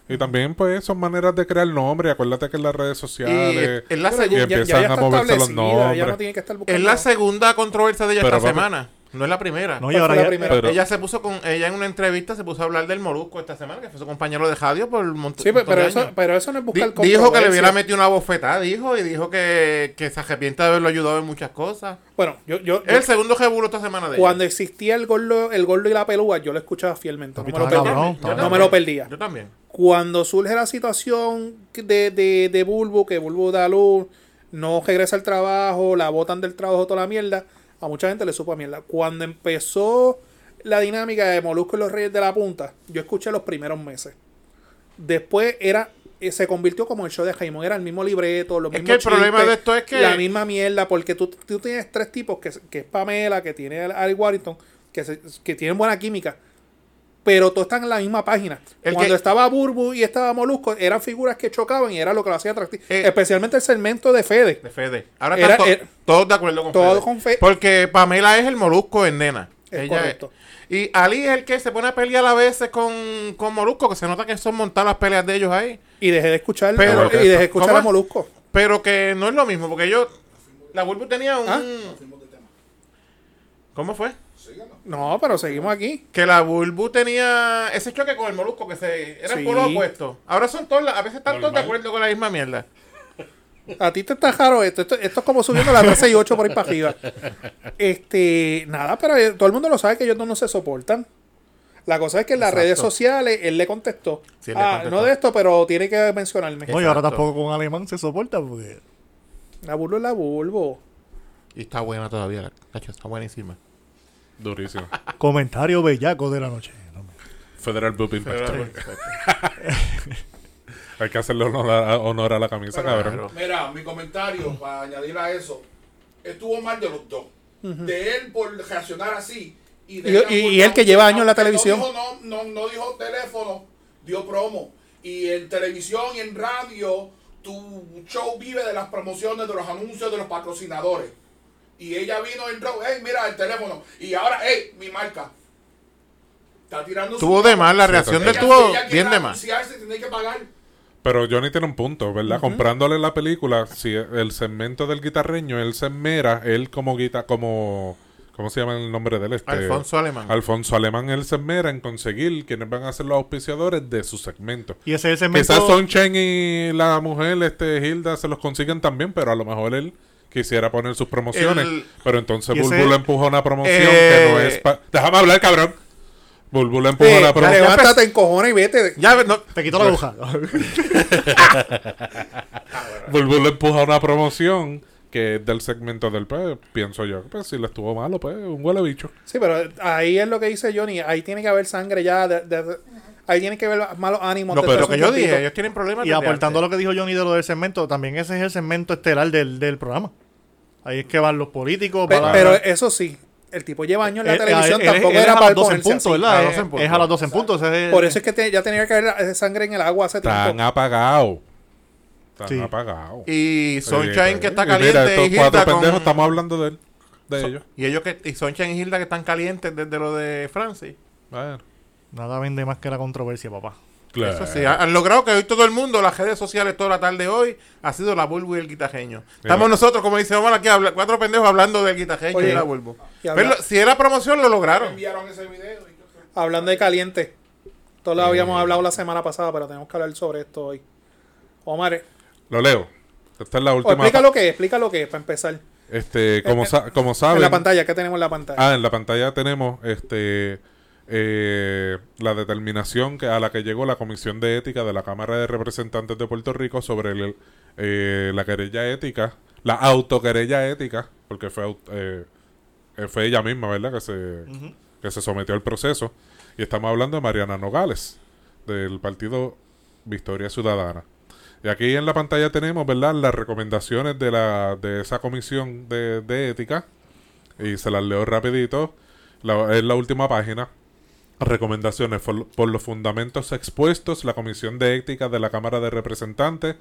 Y también, pues, son maneras de crear nombre. Acuérdate que en las redes Y sociales. es la, Pero segu- y ya- ya- empiezan ya a está moverse los nombres. no tiene que estar buscando. es la segunda controversia de ella Pero esta semana. No es la primera. No, y ¿Cuál ahora la ya- primera? Pero- ella se puso con ella en una entrevista se puso a hablar del Molusco esta semana, que fue su compañero de radio por un mont- Sí, pero, montón pero de eso, años. pero eso no es Di- buscar dijo que le hubiera metido una bofetada, dijo, y dijo que, que se arrepiente de haberlo ayudado en muchas cosas. Bueno, yo, yo, Es el segundo rebulo esta semana de cuando ella. existía el gordo, el gordo y la pelúa, yo lo escuchaba fielmente. No Papi, me lo estaba perdía. cabrón, Yo estaba no también. me lo perdía. Yo también. Cuando surge la situación de, de, de Bulbo, que Bulbo da luz, no regresa al trabajo, la botan del trabajo, toda la mierda, a mucha gente le supo a mierda. Cuando empezó la dinámica de Molusco y los Reyes de la Punta, yo escuché los primeros meses. Después era eh, se convirtió como el show de Jaimón, era el mismo libreto, los Es mismos que el problema de esto es que- la misma mierda, porque tú, tú tienes tres tipos, que, es- que es Pamela, que tiene a Ari Warrington, que, se- que tienen buena química, pero todos están en la misma página. El Cuando que- estaba Burbu y estaba Molusco, eran figuras que chocaban y era lo que lo hacía atractivo. Eh, Especialmente el segmento de Fede. De Fede. Ahora Era- están to- todos de acuerdo con Todos Fede. con Fe- Porque Pamela es el molusco en nena. Es Ella correcto. Y Ali es el que se pone a pelear a veces con, con Molusco, que se nota que son montadas las peleas de ellos ahí. Y dejé de escuchar, Pero- y dejé de escuchar ¿Cómo a es? Molusco. Pero que no es lo mismo, porque yo. La Bulbu tenía un. ¿Ah? ¿Cómo fue? No, pero seguimos aquí. Que la Bulbu tenía ese choque con el Molusco, que se era Sí. el polo opuesto. Ahora son todos, la- a veces están todos de Normal. acuerdo con la misma mierda. A ti te está raro esto. Esto, esto es como subiendo la 13 y 8 por ahí para arriba. Este, nada, pero eh, todo el mundo lo sabe que ellos dos no se soportan. La cosa es que en las Exacto. redes sociales él le contestó. Sí, él le ah, contestó. no de esto, pero tiene que mencionarme. No, y ahora Exacto. tampoco con alemán se soporta porque. La bulbo es la bulbo. Y está buena todavía, la cacho, está buenísima. Durísimo. Comentario bellaco de la noche. Federal Boop Inspector. Pero- Hay que hacerle honor a, honor a la camisa, cabrón. Claro. Mira, mi comentario para añadir a eso, estuvo mal de los dos. De él por reaccionar así. Y, de Y- ella y- por y él que lleva años en la televisión. No dijo, no, no, no dijo teléfono, dio promo. Y en televisión y en radio, tu show vive de las promociones, de los anuncios, de los patrocinadores. Y ella vino en row, hey, mira el teléfono. Y ahora, hey, mi marca. Está tirando Tuvo de más, la Sí, reacción de tuvo bien de más. anunciarse, tiene que pagar. Pero Johnny tiene un punto, ¿verdad? Comprándole la película, si el segmento del guitarreño, él se esmera, él como guita, como ¿cómo se llama el nombre del este? Alfonso Alemán. Alfonso Alemán, él se esmera en conseguir quienes van a ser los auspiciadores de su segmento. Y ese es el segmento. Quizás Sonchen y la mujer, este Hilda, se los consiguen también, pero a lo mejor él quisiera poner sus promociones. El- pero entonces Bulbul empuja una promoción Eh, que no es pa- Déjame hablar, cabrón. Bulbu le empujó Sí, la promo. levántate en cojones y vete. Ya, no, Te quito la aguja. Bulbu le empuja una promoción que es del segmento del pues, pienso yo. Pues si le estuvo malo, pues un huele bicho. Sí, pero ahí es lo que dice Johnny. Ahí tiene que haber sangre ya. de- de- ahí tiene que haber malos ánimos. desde que- lo que yo dije, ellos tienen problemas. Y aportando antes. lo que dijo Johnny de lo del segmento, también ese es el segmento estelar del, del programa. Ahí es que van los políticos. Pe- va la- pero eso sí, el tipo lleva años en la Él- televisión, él- tampoco era a para las 12 en punto. ¿verdad? Es- 12 en punto. Es a las 12 en punto. es- Por eso es que te- ya tenía que haber esa sangre en el agua hace Están tiempo. apagados. Están Sí. apagados. Y Sunshine Oye, que está y mira, caliente estos y cuatro pendejos con... estamos hablando de él. De So- ellos. Y ellos que... Y Sunshine y Hilda que están calientes desde lo de Francis. Bueno, Nada vende más que la controversia, papá. claro. Eso sí, ha- han logrado que hoy todo el mundo, las redes sociales toda la tarde hoy, ha sido la Bulbu y el guitajeño. Estamos nosotros, como dice Omar, aquí habla- cuatro pendejos hablando del guitajeño Oye, y la y habla- Pero si era promoción, lo lograron. Enviaron ese video y yo- Hablando de caliente. Todos lo habíamos hablado la semana pasada, pero tenemos que hablar sobre esto hoy. Omar, Lo leo. Esta es la o última. explica lo que es, explica lo que es para empezar. Este, como, sa- como saben. En la pantalla, ¿qué tenemos en la pantalla? Ah, en la pantalla tenemos este eh, la determinación que, a la que llegó la Comisión de Ética de la Cámara de Representantes de Puerto Rico sobre el, eh, la querella ética, la autoquerella ética, porque fue, eh, eh, fue ella misma, ¿verdad? Que se, que se sometió al proceso. Y estamos hablando de Mariana Nogales, del partido Victoria Ciudadana. Y aquí en la pantalla tenemos, ¿verdad?, las recomendaciones de, la, de esa comisión de, de ética. Y se las leo rapidito. La- es la última página. Recomendaciones por, los fundamentos expuestos. La Comisión de Ética de la Cámara de Representantes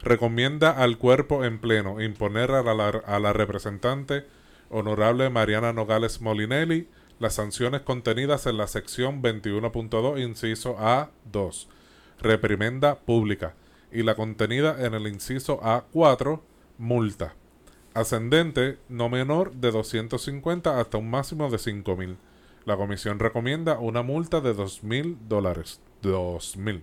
recomienda al cuerpo en pleno imponer a la, a la representante honorable Mariana Nogales Molinelli las sanciones contenidas en la sección 21.2, inciso A2, reprimenda pública, y la contenida en el inciso A4, multa, ascendente no menor de 250 hasta un máximo de 5.000. La comisión recomienda una multa de 2.000 dólares. 2.000.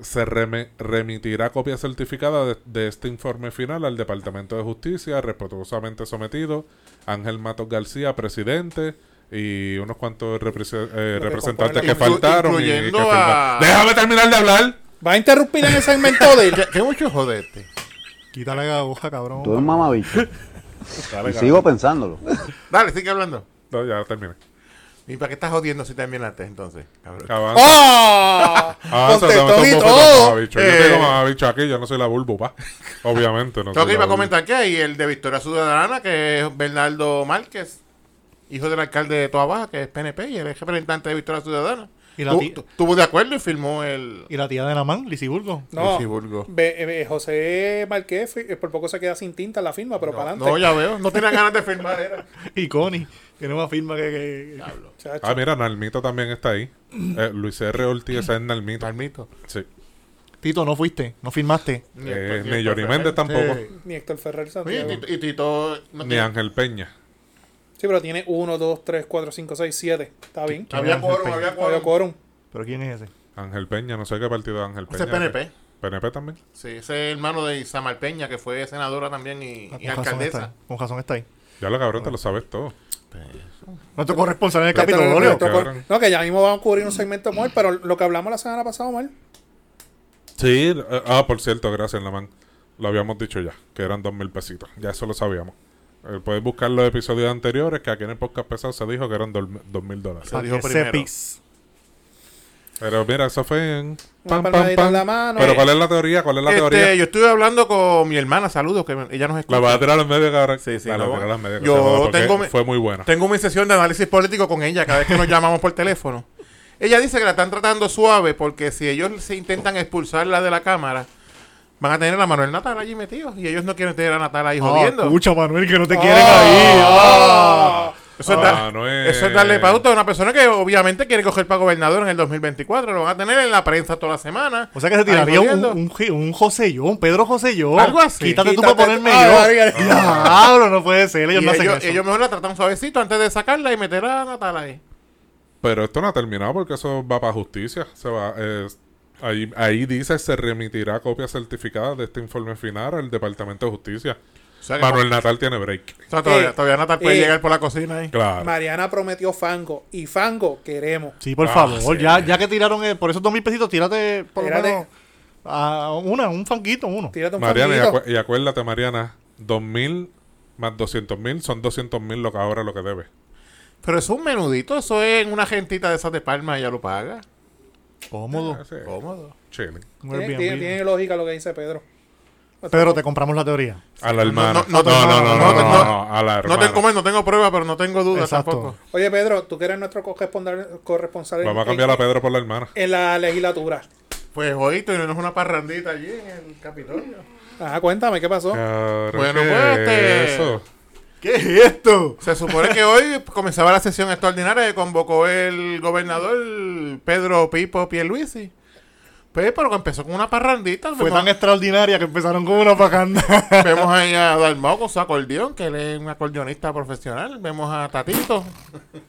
Se reme- remitirá copia certificada de, de este informe final al Departamento de Justicia, respetuosamente sometido, Ángel Matos García, presidente, y unos cuantos represe- eh, representantes que faltaron. y que incluyendo a- ¡Déjame terminar de hablar! ¿Va a interrumpir en el segmento de? ¿Qué, qué mucho jodete? Quítale la aguja, cabrón. Tú eres mamabicho. Dale, Y sigo pensándolo. Dale, sigue hablando. No, ya terminé. ¿Y para qué estás jodiendo si también antes entonces? Cabrón. Avanza. ¡Oh! Ah, te meto. Yo Eh. tengo mamabicho aquí, yo no soy la bulbo, pa. Obviamente, no Tengo que iba a comentar que hay el de Victoria Ciudadana, que es Bernardo Márquez, hijo del alcalde de Toa Baja, que es PNP y él es representante de Victoria Ciudadana. Y la tu- Estuvo de acuerdo y firmó el Y la tía de Namán, Lisiburgo. No, Lisiburgo. Ve- eh, José Marqués eh, por poco se queda sin tinta en la firma, pero para adelante. No, ya veo. No tenía ganas de firmar. Era. Y Connie. Tiene más firma que... que-. Ah, mira, Nalmito también está ahí. Eh, Luis R. Ortiz ese es Nalmito. Palmito. Sí. Tito, no fuiste, no firmaste. Ni Eh, ni Johnny. Méndez tampoco. Sí. Ni Héctor Ferrer Santiago. y Tito- y Tito no Ni tiene- Ángel Peña. Sí, pero tiene 1, 2, 3, 4, 5, 6, 7. Está bien. Había quórum, había Había quórum. quórum. ¿Pero quién es ese? Ángel Peña, no sé qué partido de Ángel Peña. Ese es PNP. PNP también. Sí, ese es hermano de Isamar Peña, que fue senadora también y, Ah, y con, razón está alcaldesa. ahí. con razón está ahí. Ya lo cabrón, te lo sabes todo. Nuestro corresponsal en el capítulo, no, que ya mismo vamos a cubrir un segmento more, pero lo que hablamos la semana pasada, Omar, Sí. eh, ah, por cierto, gracias, Lamán. Lo habíamos dicho ya, que eran dos mil pesitos. Ya eso lo sabíamos. Eh, puedes buscar los episodios anteriores, que aquí en el podcast pesado se dijo que eran dos mil dólares. Se dijo primero. sepis. Pero mira, eso fue en... En la mano. Pero Eh, ¿cuál es la teoría? ¿Cuál es la Este, teoría? yo estuve hablando con mi hermana, saludos, que ella nos La escucha. vas a tirar en medio, cabrón. Sí, sí, Dale, no, en medio, yo tengo mi- Fue muy buena. Tengo mi sesión de análisis político con ella cada vez que nos llamamos por teléfono. Ella dice que la están tratando suave porque si ellos se intentan expulsarla de la cámara, van a tener a Manuel Natal allí metido. Y ellos no quieren tener a Natal ahí jodiendo. Ah, escucha, Manuel, que no te quieren ahí. Ah. Eso, es Ah, dar- no es- eso es darle pauta a una persona que obviamente quiere coger para gobernador en el 2024. Lo van a tener en la prensa toda la semana. O sea que se tiraría un, un, un, un Josellón, un Pedro Josellón. Algo así. Quítate, tú para ponerme. Ah, yo. María. Diablo, no puede ser. Ellos Y no hacen ellos, eso. ellos mejor la tratan suavecito antes de sacarla y meter a Natal ahí. Pero esto no ha terminado porque eso va para justicia. Se va, eh, ahí, ahí dice se remitirá copia certificada de este informe final al Departamento de Justicia. Sea, Manuel Natal tiene break. o sea, todavía, Eh, todavía Natal puede eh, llegar por la cocina ahí. Claro. Mariana prometió Fango. Y Fango queremos. Sí, por Ah, favor. sí. Ya, ya que tiraron por esos dos mil pesitos, tírate por lo menos a una, un fanguito, uno. Tírate un Mariana, y, acu- y acuérdate, Mariana, 2.000 más 200 mil son 200 mil lo que ahora lo que debe. Pero es un menudito, eso es una gentita de esas de Palma, ella lo paga. Cómodo. Ah, sí. Cómodo. Un Tiene, tiene- tiene lógica lo que dice Pedro. Pedro, te compramos la teoría. A la hermana. No, no, no, no, no, no, te no tengo pruebas, pero no tengo dudas tampoco. Oye, Pedro, tú que eres nuestro corresponsal. Vamos a cambiar a Pedro por la hermana. En la legislatura. Pues hoy tuvimos una parrandita allí en el Capitolio. Ajá, cuéntame, ¿qué pasó? Bueno, ¿qué pues este, ¿Qué es esto? Se supone que hoy comenzaba la sesión extraordinaria que convocó el gobernador Pedro Pipo Pierluisi. Pues, pero que empezó con una parrandita. Fue tan extraordinaria que empezaron con una pacanda. vemos ahí a Dalmau con su acordeón, que él es un acordeonista profesional. Vemos a Tatito.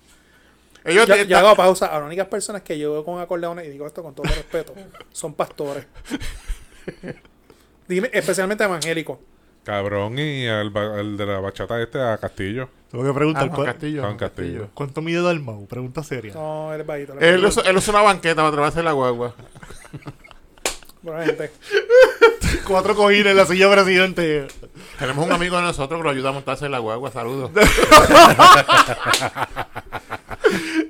Ellos Yo, yo hago pausa. A las únicas personas que yo veo con acordeones, y digo esto con todo respeto, son pastores. Dime, especialmente evangélicos. Cabrón, y el, ba- el de la bachata este a Castillo. Tengo que Ah, preguntar, Juan ¿cuál- Castillo. Juan Juan Castillo. ¿cuánto mide Dalmau? Pregunta seria. No, eres bajito. Él usa, él usa una banqueta para atreverse la guagua. Buena gente. Cuatro cojines en la silla presidente. Tenemos un amigo de nosotros que lo ayuda a montarse en la guagua. Saludos.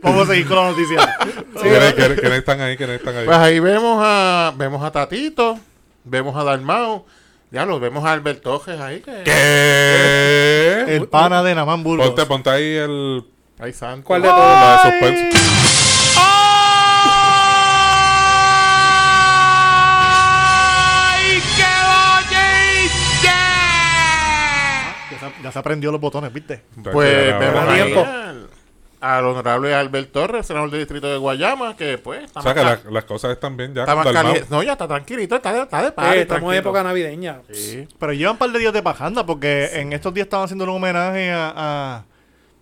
Vamos a seguir con la noticia. ¿Quiénes, quiénes- quiénes están ahí? ¿Quiénes están ahí? Pues ahí vemos a vemos a Tatito, vemos a Dalmau, ya lo vemos a Albert Tojes ahí que ¿Qué? El pana de Namán Burgos. Ponte, ponte ahí el... Ay, santo. ¿Cuál de La todos? de suspense. Ya se, ya se aprendió los botones, ¿viste? Pues ahí tiempo. al, honorable Albert Torres, senador del distrito de Guayama, que pues está O sea que la- las cosas están bien ya. está. No, ya está tranquilito, está de, está de party, Eh, estamos en época navideña. Sí. Pero llevan un par de días de pajanda porque en estos días estaban haciendo un homenaje a, a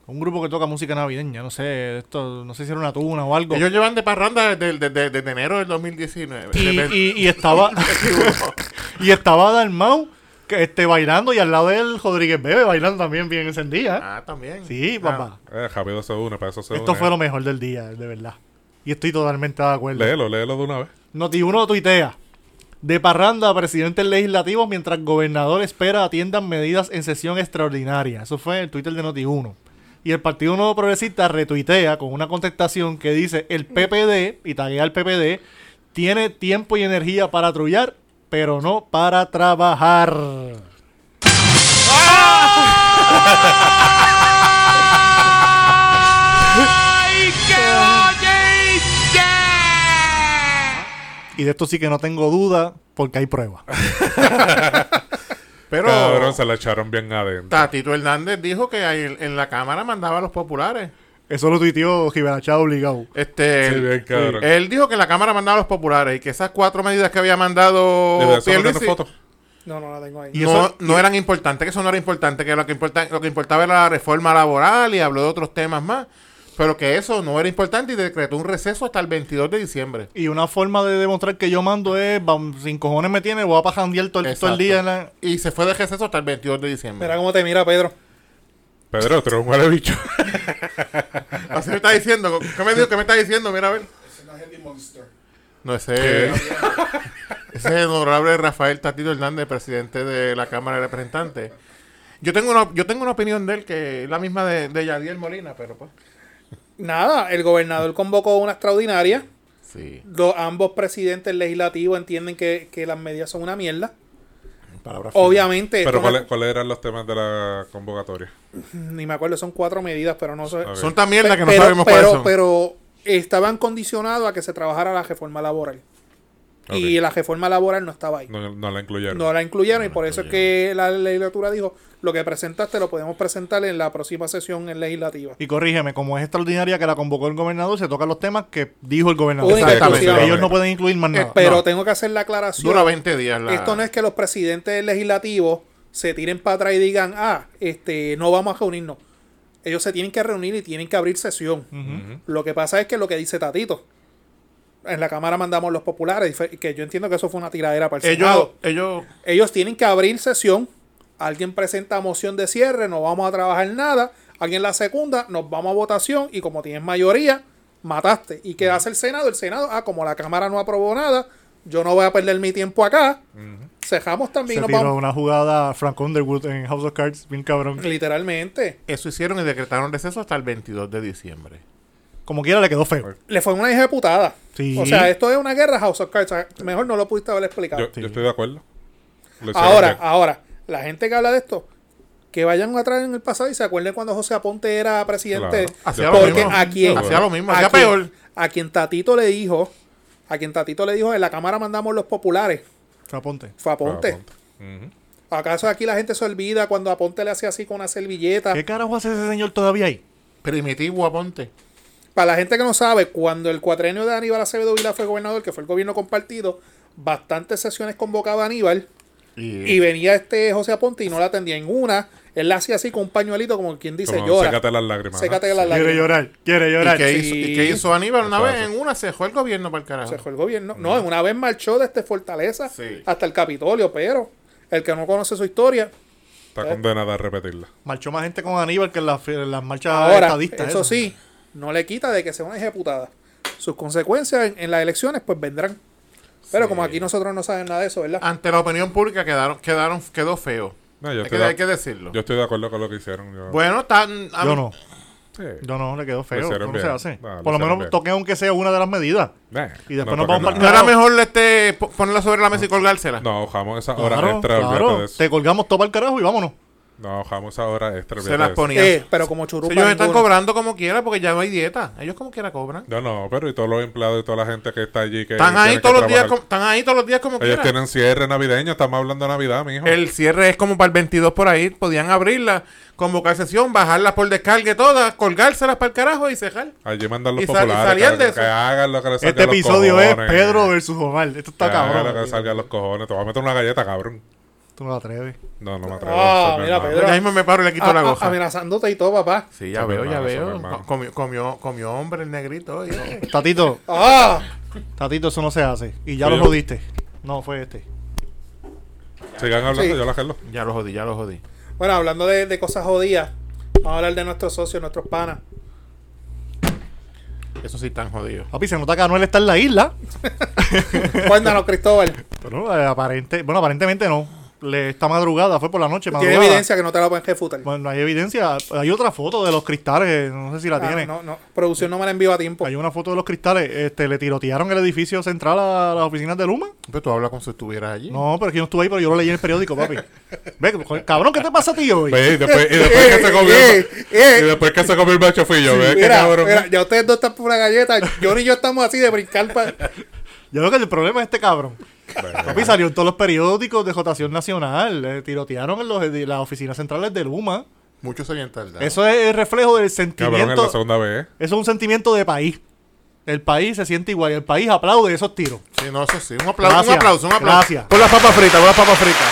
un grupo que toca música navideña. No sé, esto, no sé si era una tuna o algo. Ellos llevan de parranda desde, desde- desde enero del 2019. y, De- y, y estaba y estaba Dalmau este, bailando y al lado de él Rodríguez Bebe bailando también bien encendida. Ah, también. Sí, papá. Eh, rápido se une, para eso se Esto une. fue lo mejor del día, de verdad. Y estoy totalmente de acuerdo. Léelo, léelo de una vez. Noti 1 tuitea. De parranda a presidentes legislativos mientras gobernador espera atiendan medidas en sesión extraordinaria. Eso fue el Twitter de Noti 1. Y el Partido Nuevo Progresista retuitea con una contestación que dice el PPD, y taguea al PPD, tiene tiempo y energía para trullar, pero no para trabajar. Y de esto sí que no tengo duda porque hay pruebas. Pero Cabrón, se la echaron bien adentro. Tatito Hernández dijo que ahí en la Cámara mandaba a los populares. Eso lo tuiteó Giberachá obligado. Este, Sí, él, bien, cabrón. él dijo que en la Cámara mandaba a los populares y que esas cuatro medidas que había mandado ¿De eso no tiene Pierluisi foto? No, no la tengo ahí. Y no, eso- no eran importantes, que eso no era importante, que lo que, importa, lo que importaba era la reforma laboral y habló de otros temas más, pero que eso no era importante y decretó un receso hasta el 22 de diciembre. Y una forma de demostrar que yo mando es, sin cojones me tiene, voy a pajandear todo, el- todo el día. en la- Y se fue de receso hasta el 22 de diciembre. Mira cómo te mira Pedro. Pedro, tú eres un huele bicho. Así me está diciendo, ¿qué me, dijo? ¿Qué me está diciendo? Mira, a ver. No, ese, ese es el honorable Rafael Tatito Hernández, presidente de la Cámara de Representantes. Yo tengo una, yo tengo una opinión de él que es la misma de, de Yadiel Molina, pero pues. Nada, el gobernador convocó una extraordinaria. Sí. Los, ambos presidentes legislativos entienden que, que las medidas son una mierda. Palabra Obviamente, Pero ¿cuáles cuáles eran los temas de la convocatoria? ni me acuerdo, son cuatro medidas, pero no sé. Son tan mierda que no pero, sabemos pero, cuáles son. pero estaban condicionados a que se trabajara la reforma laboral. Y la reforma laboral no estaba ahí. No, no la incluyeron. No la incluyeron y por eso es que la legislatura dijo, lo que presentaste lo podemos presentar en la próxima sesión en legislativa. Y corrígeme, como es extraordinaria que la convocó el gobernador, se tocan los temas que dijo el gobernador. Exactamente. Ellos no pueden incluir más nada. Pero no. tengo que hacer la aclaración. Dura 20 días la... Esto no es que los presidentes legislativos se tiren para atrás y digan, ah, este, no vamos a reunirnos. Ellos se tienen que reunir y tienen que abrir sesión. Lo que pasa es que lo que dice Tatito, en la Cámara mandamos los populares, y fue- que yo entiendo que eso fue una tiradera para el ellos, Senado. ellos, Ellos tienen que abrir sesión alguien presenta moción de cierre, no vamos a trabajar nada, alguien la segunda, nos vamos a votación y como tienes mayoría, mataste. ¿Y qué hace el Senado? El Senado, ah, como la Cámara no aprobó nada, yo no voy a perder mi tiempo acá, cejamos también, Se nos tiró vamos. una jugada Frank Underwood en House of Cards, bien cabrón. Literalmente. Eso hicieron y decretaron receso hasta el 22 de diciembre. Como quiera le quedó feo. Le fue una ejecutada. Sí. O sea, esto es una guerra House of Cards. O sea, Mejor no lo pudiste haber explicado. Yo, yo estoy de acuerdo. Ahora, bien. ahora, la gente que habla de esto, que vayan atrás en el pasado y se acuerden cuando José Aponte era presidente. Claro. Hacía lo Porque mismo. a quien, Hacía lo mismo, a hacía quien- peor. A quien Tatito le dijo, a quien Tatito le dijo, en la Cámara mandamos los populares, Fue aponte. fue Aponte. ¿Acaso aquí la gente se olvida cuando Aponte le hacía así con una servilleta? ¿Qué carajo hace ese señor todavía ahí? Primitivo aponte. Para la gente que no sabe, cuando el cuatrenio de Aníbal Acevedo Vila fue gobernador, que fue el gobierno compartido, bastantes sesiones convocaba Aníbal Y, y venía este José Aponte y no la atendía en una. Él la hacía así con un pañuelito, como quien dice Como llora. sécate las lágrimas. Sécate las Quiere lágrimas. llorar, quiere ¿y llorar. qué, sí. hizo, y qué hizo Aníbal? Una vez en una se dejó el gobierno para el carajo. Se fue el gobierno. No, en una vez marchó desde Fortaleza Sí. hasta el Capitolio, pero el que no conoce su historia, Está condenada a repetirla. Marchó más gente con Aníbal que en las, en las marchas ahora, estadistas. eso sí, no le quita de que sea una ejecutada. Sus consecuencias en, en las elecciones, pues vendrán. Pero como aquí nosotros no saben nada de eso, ¿verdad? Ante la opinión pública quedaron, quedaron, quedó feo. No, yo Hay que, de, hay que decirlo. yo estoy de acuerdo con lo que hicieron. Yo, bueno, tan, a Yo no, sí. yo no, le quedó feo. Lo hicieron ¿Cómo se bien. hace? No, lo Por lo menos bien. toquen aunque sea una de las medidas. Y después no nos vamos toquen ¿No para era mejor este, po- ponerla sobre la mesa y colgársela? No, ojamos esa hora Claro, extra. claro. de eso. Te colgamos todo para el carajo y vámonos. No, ojamos esa hora extra. Se las. Eh, pero como churupa Ellos están cobrando como quiera porque ya no hay dieta. Ellos como quiera cobran. No, no, pero y todos los empleados y toda la gente que está allí que Están ahí todos los días, están ahí todos los días como Ellos quiera. tienen cierre navideño, estamos hablando de Navidad, mijo. El cierre es como para el 22 por ahí. Podían abrirla, convocar sesión, bajarla por descargue todas, colgárselas para el carajo y cejar. Allí mandan los Y sal- y populares salían que, de eso. que hagan lo que les salga Este a los episodio es. Pedro versus Omar. Esto está Que hagan cabrón. lo que les salga a los cojones. Te voy a meter una galleta, cabrón. Tú no lo atreves. No, no me atrevo. Ah, soy mi mira. Pedro. Ya mismo me paro y le quito Ah, la ah, goja. amenazándote y todo, papá. Sí, ya veo, ya veo. Comió, comió, comió hombre el negrito. oye. Tatito, Ah, Tatito, eso no se hace. Y ya lo jodiste. No, fue este. Sigan hablando, Sí. yo la arreglo. ya lo jodí, ya lo jodí. bueno, hablando de, de cosas jodidas, vamos a hablar de nuestros socios, nuestros panas. Eso sí están jodidos. Papi, se nota que Anuel está en la isla. Cuéntanos, Cristóbal. Pero eh, aparente, bueno, aparentemente no. Le, esta madrugada, fue por la noche. Tiene madrugada. evidencia que no te la pueden refutar. Bueno, no hay evidencia. Hay otra foto de los cristales. No sé si la Ah, tiene. no, no, producción no me la envió a tiempo. Hay una foto de los cristales. Este, le tirotearon el edificio central a las oficinas de Luma. Pero tú hablas como si estuvieras allí. No, pero es que yo no estuve ahí, pero yo lo leí en el periódico, papi. Ve, cabrón, ¿qué te pasa a ti hoy? Ve, y después, y después que se comió Eh, eh, y después que se comió el macho fui yo, ve Mira, cabrón. mira, ya ustedes dos están por una galleta. Yo y yo estamos así de brincar para. Yo creo que el problema es este cabrón. Papi salió en todos los periódicos de Jotación Nacional. eh, tirotearon en los, las oficinas centrales de Luma. Muchos se habían tardado. Eso es el reflejo del Cabrón, sentimiento. la segunda vez. Eso es un sentimiento de país. El país se siente igual y el país aplaude esos tiros. Sí, no, eso sí. Un aplauso, Gracias, un aplauso, un aplauso. gracias. Por las papas fritas, por las papas fritas.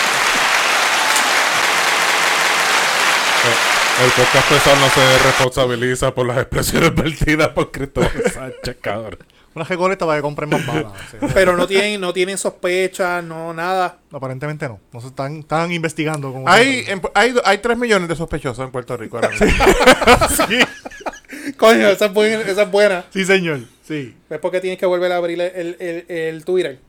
El podcast pesado no se responsabiliza por las expresiones vertidas por Cristóbal Sánchez, cabrón. Una recoleta para que compren más balas. sí. Pero no tienen, no tienen sospechas, no nada. Aparentemente no. No se están, están investigando. Como Hay, en- hay, hay 3 millones de sospechosos en Puerto Rico ahora mismo. Coño, esa es buena. Esa es buena. Sí, señor. Sí. Es porque tienes que volver a abrir el, el, el Twitter.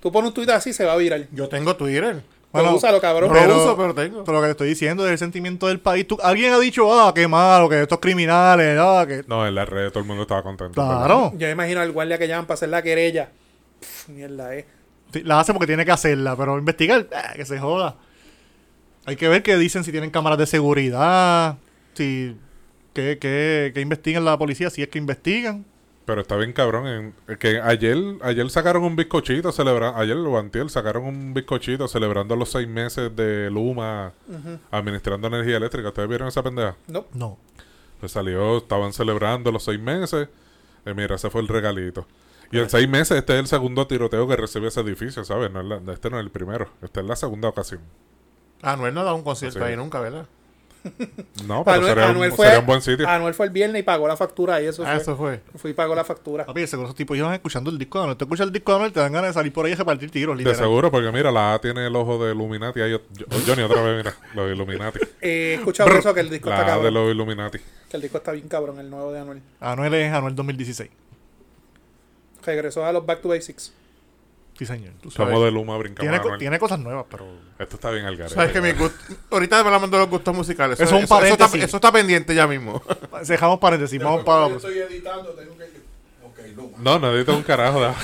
Tú pones un Twitter así, se va a virar. Yo tengo Twitter. Bueno, úsalo, cabrón. No lo uso, pero tengo. Pero lo que te estoy diciendo es el sentimiento del país. Tú- alguien ha dicho, ah, qué malo, que estos criminales, ah, que. No, en la red todo el mundo estaba contento. Claro. Yo me imagino al guardia que llaman para hacer la querella. Pff, mierda, eh. Sí, La hace porque tiene que hacerla, pero investigar, ah, que se joda. Hay que ver qué dicen si tienen cámaras de seguridad, si. que, que, que investigan la policía, si es que investigan. Pero está bien cabrón. En, que ayer, ayer sacaron un bizcochito celebrando. Ayer o antier sacaron un bizcochito celebrando los seis meses de Luma administrando energía eléctrica. ¿Ustedes vieron esa pendeja? No. No. Pues salió, estaban celebrando los seis meses. Y mira, ese fue el regalito. Y en seis meses, este es el segundo tiroteo que recibe ese edificio, ¿sabes? No es la- este no es el primero. Esta es la segunda ocasión. Ah, no ha dado un concierto ahí nunca, ¿verdad? No, pero Anuel, sería, Anuel fue, sería un buen sitio. Anuel fue el viernes y pagó la factura y eso Ah, fue. eso fue. Fui y pagó la factura. Papi, seguro esos tipos iban escuchando el disco de Anuel. Tú escuchas el disco de Anuel, te dan ganas de salir por ahí a repartir tiros, De literal. seguro, porque mira, la A tiene el ojo de Illuminati. Ahí, yo- Johnny, otra vez, mira, los Illuminati. Eh, he escuchado eso que el disco está La de cabrón. los Illuminati. Que el disco está bien cabrón, el nuevo de Anuel. Anuel es Anuel 2016. Regresó a los Back to Basics. Sí, señor. Tú sabes. Somos de Luma, brincamos. Tiene, co- cosas nuevas, pero... Esto está bien al garete. Sabes que mi ahorita hablamos de los gustos musicales. Eso es un está, paréntesis. eso está pendiente ya mismo. Dejamos paréntesis, vamos para... Yo estoy editando, tengo que. Ok, Luma. No, necesito un carajo.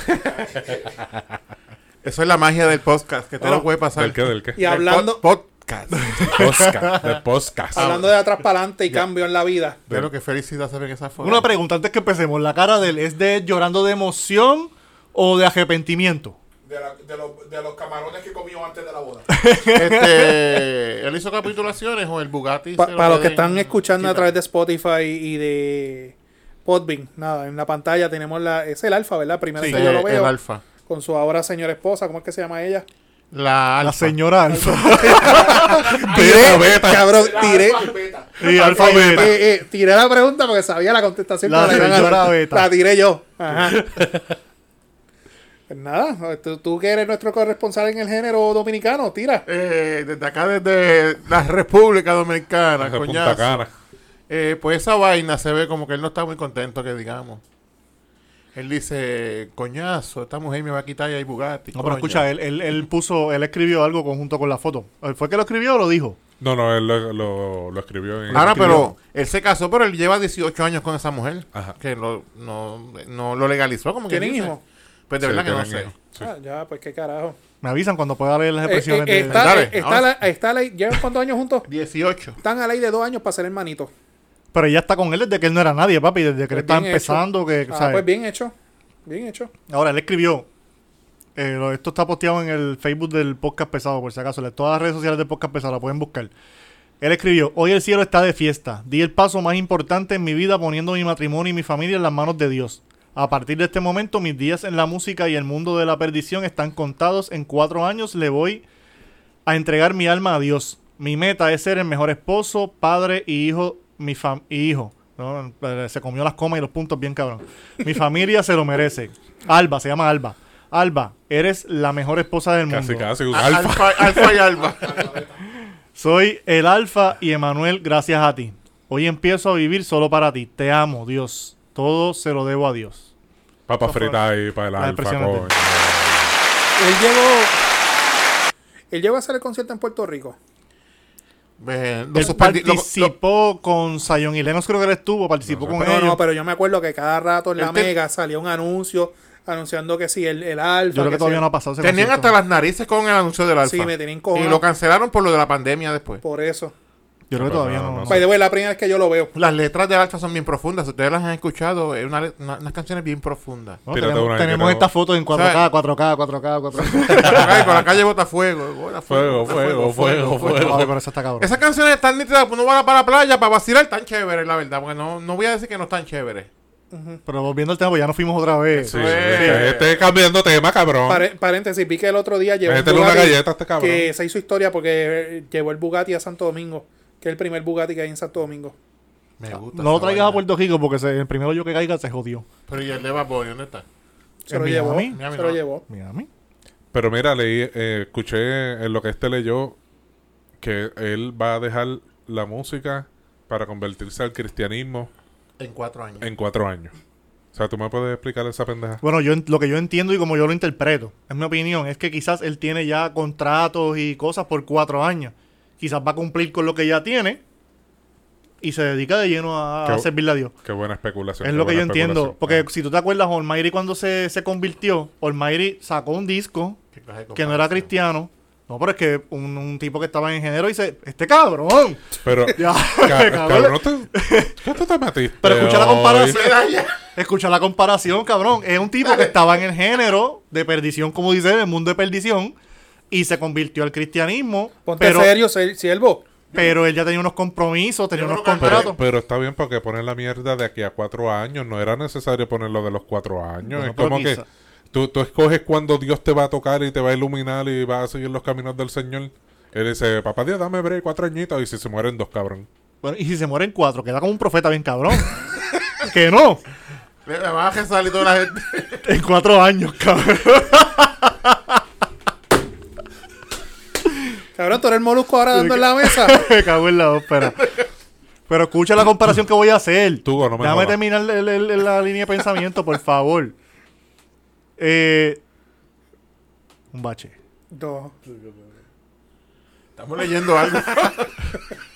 Eso es la magia del podcast, que te lo puede pasar. ¿Del qué? ¿Del qué? Y hablando, Del pod- podcast. Podcast. De podcast. hablando de atrás para adelante y cambio en la vida. de lo que felicidad se ve en esa foto. Una pregunta antes que empecemos. ¿La cara de él es de llorando de emoción o de arrepentimiento? De, la- de los, de los camarones que comió antes de la boda. Este, ¿Él hizo capitulaciones o el Bugatti? Pa- lo para los que están escuchando a través de Spotify y de Podbean, nada, en la pantalla tenemos la. Es el alfa, ¿verdad? Primera Sí, que yo lo el veo. alfa. Con su ahora señora esposa, ¿cómo es que se llama ella? La La señora Alfa. Beta, beta. Cabrón, La tiré. alfa beta. Sí, Alfa Beta. eh, eh, tiré la pregunta porque sabía la contestación. La pero iban a señora. Beta. La tiré yo. Ajá. Pues nada, tú, tú que eres nuestro corresponsal en el género dominicano, tira. Eh, desde acá, desde la República Dominicana, Desde coñazo. Eh, pues esa vaina se ve como que él no está muy contento, que digamos. Él dice, coñazo, esta mujer me va a quitar ya el Bugatti. No, pero coño". escucha, él, él, él puso, él escribió algo conjunto con la foto. ¿Él ¿Fue que lo escribió o lo dijo? No, no, él lo, lo, lo escribió en. Ahora, escribió. pero él se casó, pero él lleva 18 años con esa mujer. Ajá. Que lo, no, no lo legalizó, como que ¿Tienen hijos? Pues de Sí, verdad que no sé. Sí. Ah, ya, pues qué carajo. Me avisan cuando pueda leer las Eh, expresiones eh, de... está, Dale, eh, está, la, está la- ¿Llevan cuántos años juntos? 18. Están a ley de dos años para ser hermanitos. Pero ella está con él desde que él no era nadie, papi. Desde que él Pues estaba bien empezando. Que, Ah, ¿sabes? pues bien hecho. Bien hecho. Ahora, él escribió. eh, esto está posteado en el Facebook del Podcast Pesado, por si acaso. Todas las redes sociales del Podcast Pesado la pueden buscar. Él escribió: Hoy el cielo está de fiesta. Di el paso más importante en mi vida poniendo mi matrimonio y mi familia en las manos de Dios. A partir de este momento, mis días en la música y el mundo de la perdición están contados. En cuatro años le voy a entregar mi alma a Dios. Mi meta es ser el mejor esposo, padre y hijo. Mi fam y hijo. No, eh, se comió las comas y los puntos bien cabrón. Mi familia se lo merece. Alba, se llama Alba. Alba, eres la mejor esposa del mundo. Casi, casi, un alfa. Alfa, alfa y alba. Soy el Alfa y Emanuel gracias a ti. Hoy empiezo a vivir solo para ti. Te amo, Dios. Todo se lo debo a Dios. Papa frita ahí para el Las alfa. Él llegó. Él llegó a hacer el concierto en Puerto Rico. Eh, lo Él suspendi- lo- lo- participó con Zion y Lenos, creo que él estuvo, participó con No, ellos. no, pero yo me acuerdo que cada rato en la Mega salía un anuncio anunciando que sí, el, el alfa. Yo creo que todavía no ha pasado ese Tenían concierto. hasta las narices con el anuncio del alfa. Sí, me tenían Y lo cancelaron por lo de la pandemia después. Por eso. Yo creo que todavía no, By the way, la primera vez que yo lo veo. Las letras del alfa son bien profundas. Si ustedes las han escuchado, es una una- unas canciones bien profundas. No, Tírate tenemos una ahí, tenemos que no- esta foto en 4K, 4K, 4K, 4K. Ay, con la calle Botafuego. Bota Fuego, fuego, fuego, fuego. Ay, pero esa está cabrón. Esas canciones están nítidas. Uno va para la playa para vacilar, tan chéveres, la verdad. Porque no, no voy a decir que no están chéveres. Pero volviendo al tema, pues ya nos fuimos otra vez. Sí, Eh. que esté cambiando tema, cabrón. Pare- paréntesis, vi que el otro día llevó un Métele una Bugatti galleta a este cabrón. que se hizo historia porque eh, llevó el Bugatti a Santo Domingo, que es el primer Bugatti que hay en Santo Domingo. Me gusta. No lo traigas a. Puerto Rico porque se- el primero yo que caiga se jodió. Pero y el de Bad Bunny, ¿dónde está? Se ¿En lo llevó. Miami? Miami Se lo llevó. Miami. Pero mira, leí, eh, escuché en lo que este leyó que él va a dejar la música para convertirse al cristianismo En cuatro años. en cuatro años. O sea, ¿tú me puedes explicar esa pendeja? Bueno, yo en- lo que yo entiendo y como yo lo interpreto, es mi opinión, es que quizás él tiene ya contratos y cosas por cuatro años. Quizás va a cumplir con lo que ya tiene y se dedica de lleno a, servirle a Dios. Qué buena especulación. Es lo que yo entiendo. Porque Ah. si tú te acuerdas, Olmairi cuando se, se convirtió, Olmairi sacó un disco ¿Qué clase de que no era cristiano. No, pero es que un, un tipo que estaba en género dice, este cabrón. Pero, Ya, ca- cabrón. cabrón, ¿no te, ¿qué tú te metiste? Pero escucha la comparación. Escucha la comparación, cabrón. Es un tipo que estaba en el género de perdición, como dice, en el mundo de perdición, y se convirtió al cristianismo. Ponte pero, serio, si- siervo. pero él ya tenía unos compromisos, tenía unos Pero, contratos. pero está bien porque poner la mierda de aquí a cuatro años. No era necesario ponerlo de los cuatro años. Bueno, es como quizá- que tú, tú escoges cuando Dios te va a tocar y te va a iluminar y va a seguir los caminos del Señor. Él dice, papá Dios, dame break, cuatro añitos. Y si se mueren dos, cabrón. Bueno, y si se mueren cuatro, queda como un profeta bien cabrón. que no. Le le van a salir toda la gente. En cuatro años, cabrón. Cabrón, tú eres el molusco ahora dando en la mesa. Me cago en la ópera. Pero escucha la comparación que voy a hacer. Tú, no me Déjame jodas. terminar el- el- el- la línea de pensamiento, por favor. Eh, un bache. No. Estamos leyendo algo.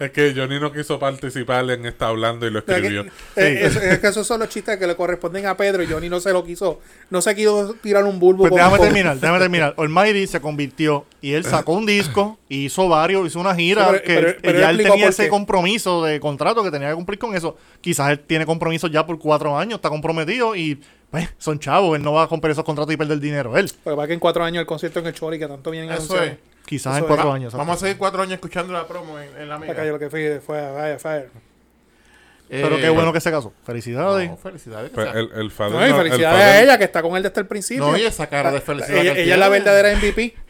Es que Johnny no quiso participar en esta hablando y lo Es que, escribió. eh, es, es que esos son los chistes que le corresponden a Pedro y Johnny no se lo quiso. No se quiso tirar un bulbo. Pues déjame terminar, déjame terminar. Almighty se convirtió y él sacó un disco y hizo varios, hizo una gira Sí, pero- que pero- pero ya él tenía ese compromiso de contrato que tenía que cumplir con eso. Quizás él tiene compromiso ya por cuatro años, está comprometido y pues son chavos, él no va a cumplir esos contratos y perder dinero él. Porque va que en cuatro años el concierto en el Chori que tanto vienen Eso es. Quizás Eso en cuatro es. años. Vamos a seguir cuatro años escuchando la promo en, en la Acá yo lo que fui fue vaya, fire. Pero Eh, qué bueno que se casó. Felicidades. no, felicidades. Pues el, el No, y el felicidades a ella que está con él desde el principio. no, y esa cara de felicidad. ella, es la verdadera MVP.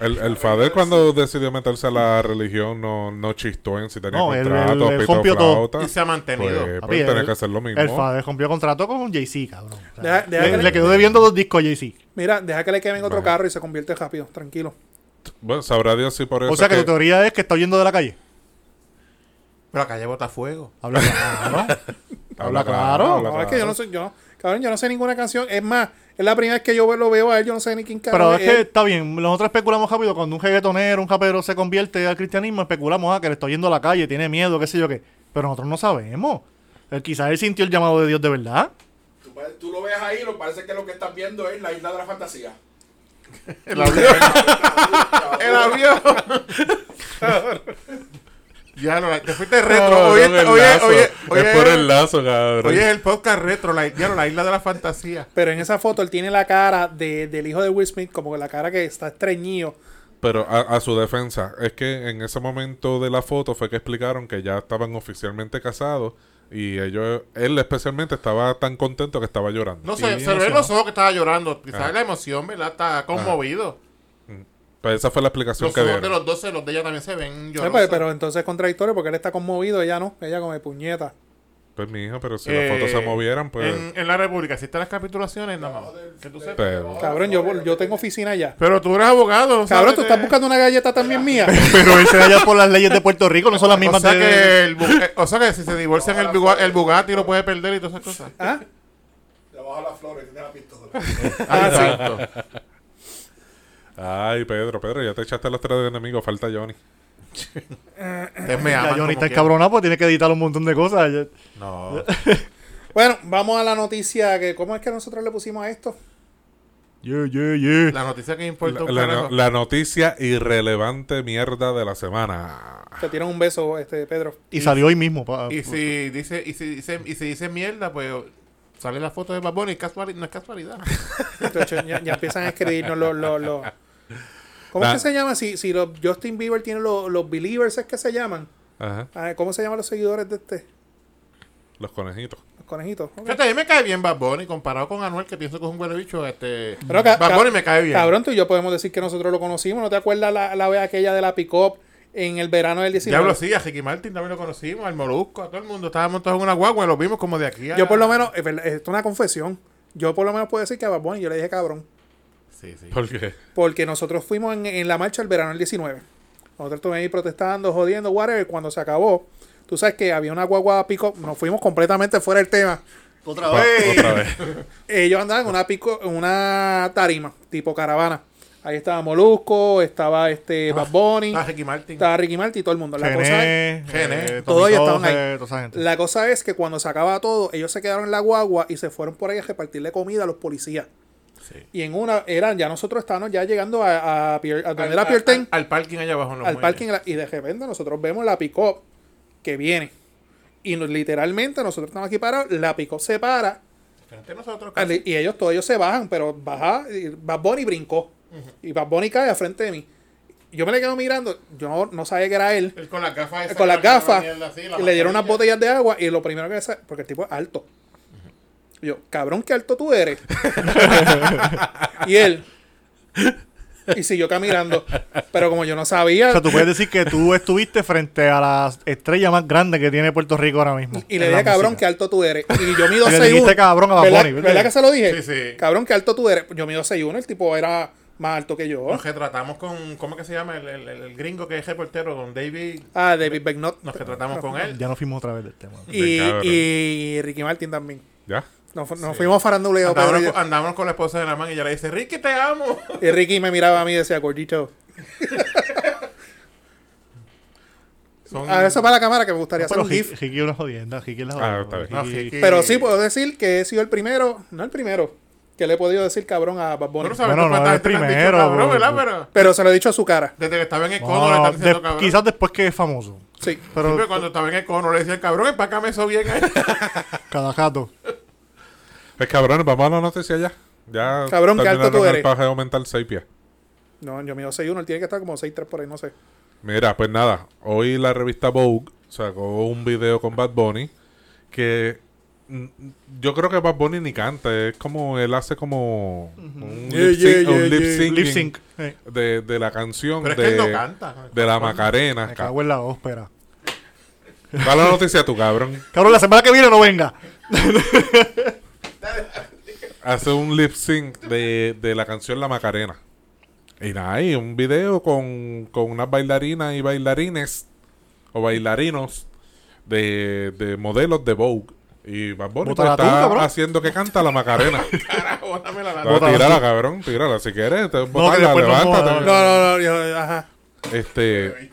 El, el Fadel cuando decidió meterse a la religión no, no chistó en si tenía No, contrato, él- él todo. Y se ha mantenido. Pues, pues tenía que hacer lo mismo. El Fade rompió contrato con Jay-Z, cabrón. O sea, Deja- deja le, que le- le quedó debiendo dos discos a Jay-Z. Mira, deja que le quemen otro carro y se convierte rápido. Tranquilo. Bueno, sabrá Dios si por eso O sea que que- tu teoría es que está huyendo de la calle. Pero acá lleva fuego. Habla claro. Habla claro. habla es que yo no sé, yo, cabrón, yo no sé ninguna canción. Es más, es la primera vez que yo lo veo a él, yo no sé ni quién Pero es que él. está bien, nosotros especulamos rápido cuando un reggaetonero, un rapero se convierte al cristianismo, especulamos ah, que le está yendo a la calle, tiene miedo, qué sé yo qué. Pero nosotros no sabemos. Él, quizás él sintió el llamado de Dios de verdad. Tú, tú lo ves ahí, lo parece que lo que estás viendo es la isla de la fantasía. El avión. El avión. ya no, te fuiste retro. No, oye, no, oye, es por el lazo, cabrón. Oye, es el podcast retro, la, ya no, la isla de la fantasía. Pero en esa foto él tiene la cara de, del hijo de Will Smith, como que la cara que está estreñido. Pero a, a su defensa, es que en ese momento de la foto fue que explicaron que ya estaban oficialmente casados y ellos, él especialmente estaba tan contento que estaba llorando. No Sí, sé, se ven los ojos que estaba llorando. Quizás Ah. la emoción, ¿verdad? Está conmovido. Pues esa fue la explicación Los que ojos de dieron. los dos, los de ella también se ven Sí, llorosos. pero, pero entonces es contradictorio porque él está conmovido, ella no. Ella como de puñeta. Pues mi hija, pero si Eh, las fotos se movieran, pues... En, en la República existen las capitulaciones, nada más. Que tú sepas. Pero, Cabrón, yo, yo tengo oficina allá. Pero tú eres abogado. Cabrón, ¿no sabes tú de- estás buscando una galleta también mía. Pero él se da ya por las leyes de Puerto Rico, no son las O mismas sea, de... que el, Bu- eh, o sea que si se divorcian el, Bugatti, el Bugatti lo puede perder y todas esas cosas. ¿Ah? De las flores tiene la pistola. Ah, exacto. Ay, Pedro, Pedro, ya te echaste los tres de enemigos, falta Johnny. Ustedes me Ya aman Johnny está encabronado porque tiene que editar un montón de cosas. No. Bueno, vamos a la noticia que ¿cómo es que nosotros le pusimos a esto? Yeah, yeah, yeah. La noticia que importa La, un la no- la noticia irrelevante mierda de la semana. Te tiran un beso, este Pedro. Y salió hoy mismo. pa- Y si dice, y si dice, y si dice mierda, pues sale la foto de Bad Bunny, casuali- no es casualidad. Entonces, ya, ya empiezan a escribirnos los... los, los- ¿Cómo es que se llama? Si, si los Justin Bieber tiene los, los believers, ¿es que se llaman? Ajá, Ah, ¿Cómo se llaman los seguidores de este? los conejitos. Los conejitos. Fíjate, a mí me cae bien Bad Bunny comparado con Anuel, que pienso que es un huele bicho. Este, Pero Bad Bunny me cae bien. Cabrón, tú y yo podemos decir que nosotros lo conocimos. ¿No te acuerdas la, la vez aquella de la pick-up en el verano del 19? Diablo, sí, a Ricky Martin también lo conocimos, al Molusco, a todo el mundo. Estábamos todos en una guagua y lo vimos como de aquí a... Yo por lo menos, esto es una confesión. Yo por lo menos puedo decir que a Bad Bunny yo le dije cabrón. Sí, sí. ¿Por qué? Porque nosotros fuimos en, en la marcha del verano del 19. Nosotros estuvimos ahí protestando, jodiendo, whatever. Cuando se acabó, tú sabes que había una guagua pico. Nos fuimos completamente fuera del tema. Otra vez. Otra vez. Ellos andaban en una pico, en una tarima, tipo caravana. Ahí estaba Molusco, estaba este Bad Bunny, Está Ricky Martin. estaba Ricky Martin y todo el mundo. La cosa es, Gené, Gené. eh, Todos ellos estaban ahí. Toda gente. la cosa es que cuando se acaba todo, ellos se quedaron en la guagua y se fueron por ahí a repartirle comida a los policías. Sí. Y en una, eran, ya nosotros estábamos ya llegando a, a, Pier- a donde Al, era Pier al- al parking allá abajo. en los al muelles. parking, y de repente nosotros vemos la pick-up que viene. Y nos- literalmente nosotros estamos aquí parados, la pick-up se para nosotros. casi. y ellos todos ellos se bajan, pero baja, y Bad Bunny brincó. Y Bad Bunny cae al frente de mí. Yo me le quedo mirando, yo no, no sabía que era él. Él con las gafas. con las gafas, la y le dieron unas botellas de agua y lo primero que sa- porque el tipo es alto. Y yo, cabrón, qué alto tú eres. y él, Y siguió caminando. Pero como yo no sabía, O sea, tú puedes decir que tú estuviste frente a la estrella más grande que tiene Puerto Rico ahora mismo. y le dije, cabrón, qué alto tú eres. Y yo mido Y le 6'1". dijiste cabrón a Bad ¿Verdad, ¿verdad? ¿verdad que se lo dije? Sí, sí. Cabrón, qué alto tú eres. Yo mido 6'1". El tipo era más alto que yo. Nos retratamos con, ¿cómo es que se llama? El, el- el gringo que es reportero, con David. Ah, David Becknott. Nos retratamos con él. Ya nos fuimos otra vez del tema. Y, y Ricky Martin también. ¿Ya? Nos, fu- nos fuimos faranduleo, Pedro y Andábamos, yo. con- andábamos con la esposa de la man y ella le dice, Ricky, te amo. Y Ricky me miraba a mí y decía, gordito. Son- A eso para la cámara que me gustaría hacer Pero un GIF. Ricky Ricky es una jodienda. Ricky es la Ah, jodienda. está bien. No, Ricky- Pero sí puedo decir que he sido el primero, no el primero, que le he podido decir cabrón a Bad Bunny. Bueno, sabes Bueno, no han dicho primero, cabrón, bro. ¿verdad? Pero Pero se lo he dicho a su cara. desde que estaba en el cono No, le están de- diciendo cabrón. quizás después que es famoso. Sí. Pero Siempre cuando estaba en el cono le decía el cabrón, empácame eso bien ahí. cada gato. Pues cabrón, vamos a la noticia ya. Ya Cabrón, ¿qué alto tú eres? pajeo mental 6 pies. No, yo mido 6'1", él tiene que estar como 6'3 por ahí, no sé. Mira, pues nada, hoy la revista Vogue sacó un video con Bad Bunny que mm, yo creo que Bad Bunny ni canta, es como él hace como un Yeah, lip yeah, sync, de, de la canción Pero es de, que él no canta. de la Macarena. me cago en la ópera. Da la noticia tú, cabrón. Cabrón, la semana que viene no venga. Hace un lip sync de, de la canción La Macarena. Y nada, y un video con, con unas bailarinas y bailarines o bailarinos de, de modelos de Vogue. Y Bad Bunny pues, Bótala tú, está cabrón. haciendo que canta la Macarena. Carajo, dame la No, tírala, cabrón, tírala. Si quieres, te, bótala, después nos levántate. vamos a- No, no, no, yo- ajá. Este.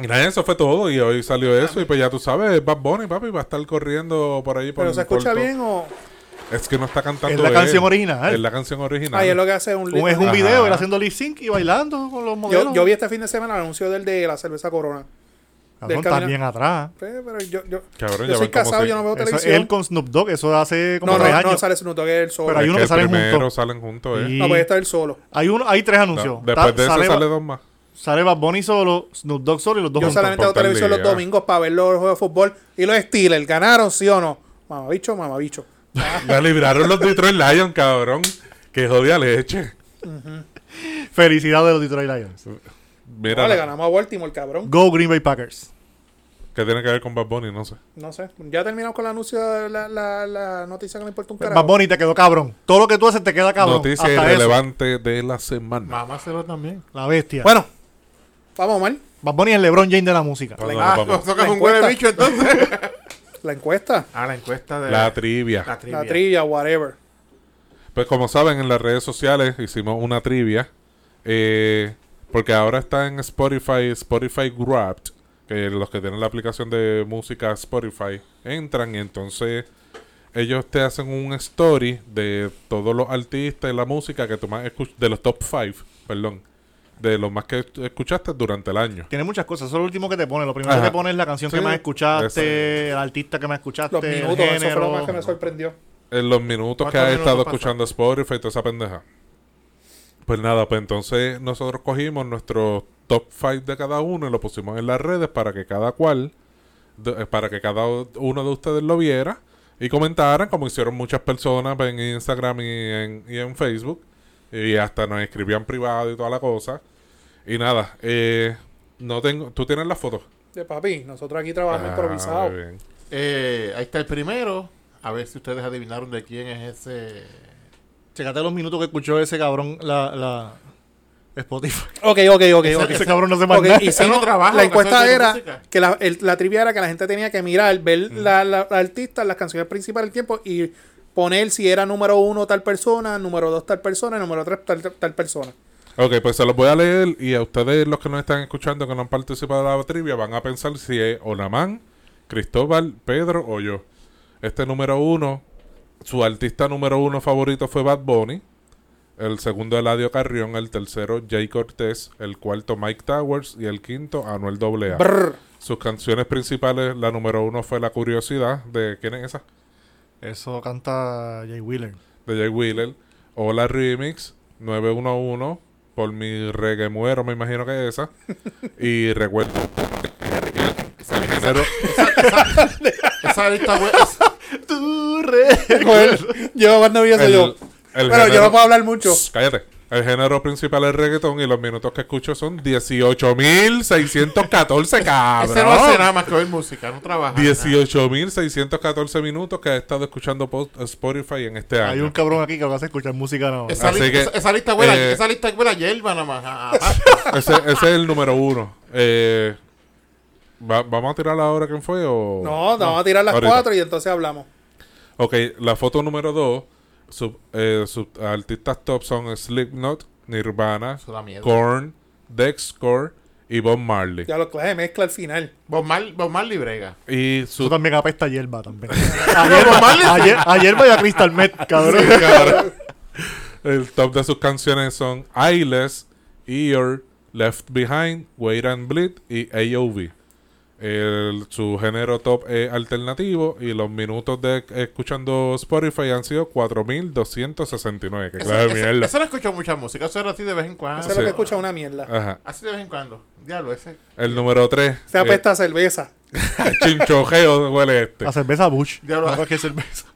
Y nada, eso fue todo. Y hoy salió eso. Y pues ya tú sabes, Bad Bunny, papi, va a estar corriendo por ahí. Por, Pero se por escucha todo. bien o... Es que no está cantando. Es la él. canción original. Es la canción original. Ahí es lo que hace un... Un- es un Ajá. video, él haciendo lip sync y bailando con los modelos. yo, yo vi este fin de semana el anuncio del de la cerveza Corona. Cabrón, está camino- bien atrás. Pues, Pero yo, yo, Cabrón, yo soy casado, se- yo no veo Eso es televisión. él con Snoop Dogg, eso hace como no, tres no, años. no sale Snoop Dogg él solo. Pero hay Es uno que que salen juntos. salen juntos. eh. Y- No, puede estar él solo. Hay uno, hay tres anuncios. No, después Está- de eso sale, sale dos más. sale Bad Bunny solo, Snoop Dogg solo y los dos Yo juntos. solamente veo televisión los domingos para ver los juegos de fútbol. Y los Steelers, ¿ganaron sí o no? Mamabicho, mamabicho. La libraron los Detroit Lions, cabrón. Que jodida leche. Felicidades de los Detroit Lions. Mira, No, le ganamos a Baltimore, cabrón. Go Green Bay Packers. ¿qué tiene que ver con Bad Bunny? No sé. No sé. Ya terminamos con el anuncio de la, la, la noticia que no importa un carajo. Bad Bunny te quedó cabrón. Todo lo que tú haces te queda cabrón. Noticia Hasta irrelevante de la semana. Mámaselo también. La bestia. Bueno, vamos mal. Bad Bunny es el LeBron James de la música. ¿Cuándo Ah, nos vamos? eso que es La un huele bicho entonces. La encuesta, ah, la encuesta de La trivia. la trivia. la trivia, whatever. Pues como saben, en las redes sociales hicimos una trivia. eh, porque ahora está en Spotify, Spotify Wrapped. Que los que tienen la aplicación de música Spotify entran y entonces ellos te hacen un story de todos los artistas y la música que tú más escuch- de los top 5, perdón, de los más que escuchaste durante el año. Tiene muchas cosas. Eso es lo último que te pone. Lo primero Ajá. que te pone es la canción Sí, que más escuchaste, ese. el artista que más escuchaste, Los el minutos, eso fue género. lo más que me sorprendió. En los minutos que ¿Cuántos has estado escuchando Spotify y toda esa pendeja. Pues nada, pues entonces nosotros cogimos nuestro top 5 de cada uno y lo pusimos en las redes para que cada cual, de- eh, para que cada uno de ustedes lo viera y comentaran, como hicieron muchas personas en Instagram y en, y en Facebook. Y hasta nos escribían privado y toda la cosa. Y nada, eh, no tengo, ¿tú tienes las fotos? De papi, nosotros aquí trabajamos Ah, improvisado. muy bien. Eh, ahí está el primero. A ver si ustedes adivinaron de quién es ese. Checate los minutos que escuchó ese cabrón la, la Spotify. Ok, ok, ok, ok. Ese cabrón no se más Ok, nada. hicimos- no trabaja, la encuesta era música. que la, el- la trivia era que la gente tenía que mirar, ver la, la, la artista, las canciones principales del tiempo y poner si era número uno tal persona, número dos tal persona, número tres tal, tal persona. Ok, pues se los voy a leer y a ustedes los que nos están escuchando que no han participado de la trivia van a pensar si es Olamán, Cristóbal, Pedro o yo. Este número uno, su artista número uno favorito fue Bad Bunny. El segundo, Eladio Carrión. El tercero, Jay Cortés. El cuarto, Mike Towers. Y el quinto, Anuel AA. Brr. Sus canciones principales, la número uno fue La Curiosidad. ¿De quién es esa? Eso canta Jay Wheeler. de Jay Wheeler. Hola Remix 911 por mi reggae muero, me imagino que es esa. y recuerdo Esa lista, Tu re- Joder, yo cuando vi eso yo. Pero yo no puedo hablar mucho. Cállate. El género principal es reggaetón y los minutos que escucho son 18.614, cabrón. Ese no hace nada más que oír música, no trabaja. 18.614 minutos que he estado escuchando post- Spotify en este año. Hay un cabrón aquí que va a escuchar música nada más. Esa, Así lista, que, esa, esa lista huele, eh, esa lista huele a hierba nada más. Ah, ese, ese es el número uno. Eh, va- ¿Vamos a tirar ahora quién fue? O... No, vamos a tirar las Ahorita. cuatro y entonces hablamos. Ok, la foto número dos. Sus eh, sus artistas top son Slipknot, Nirvana, Eso. Korn, Dexcore y Bob Marley. Ya lo clave mezcla al final. Bob, Mar- Bob Marley brega. Y Eso su también apesta a hierba también. A hierba, a hier- a hierba y a Crystal Met, cabrón. Cabrón. El top de sus canciones son Eyeless, Ear, Left Behind, Wait and Bleed y AOV. El- su género top es alternativo y los minutos de escuchando Spotify han sido 4.269. Que eso- mierda. eso no escucho mucha música, eso era así de vez en cuando. Eso es sí. lo que escucha una mierda. Ajá. Así de vez en cuando. Diablo, ese. El número 3. Se apesta a cerveza. chinchojeo huele este. A cerveza Bush. Diablo. No, cualquier cerveza.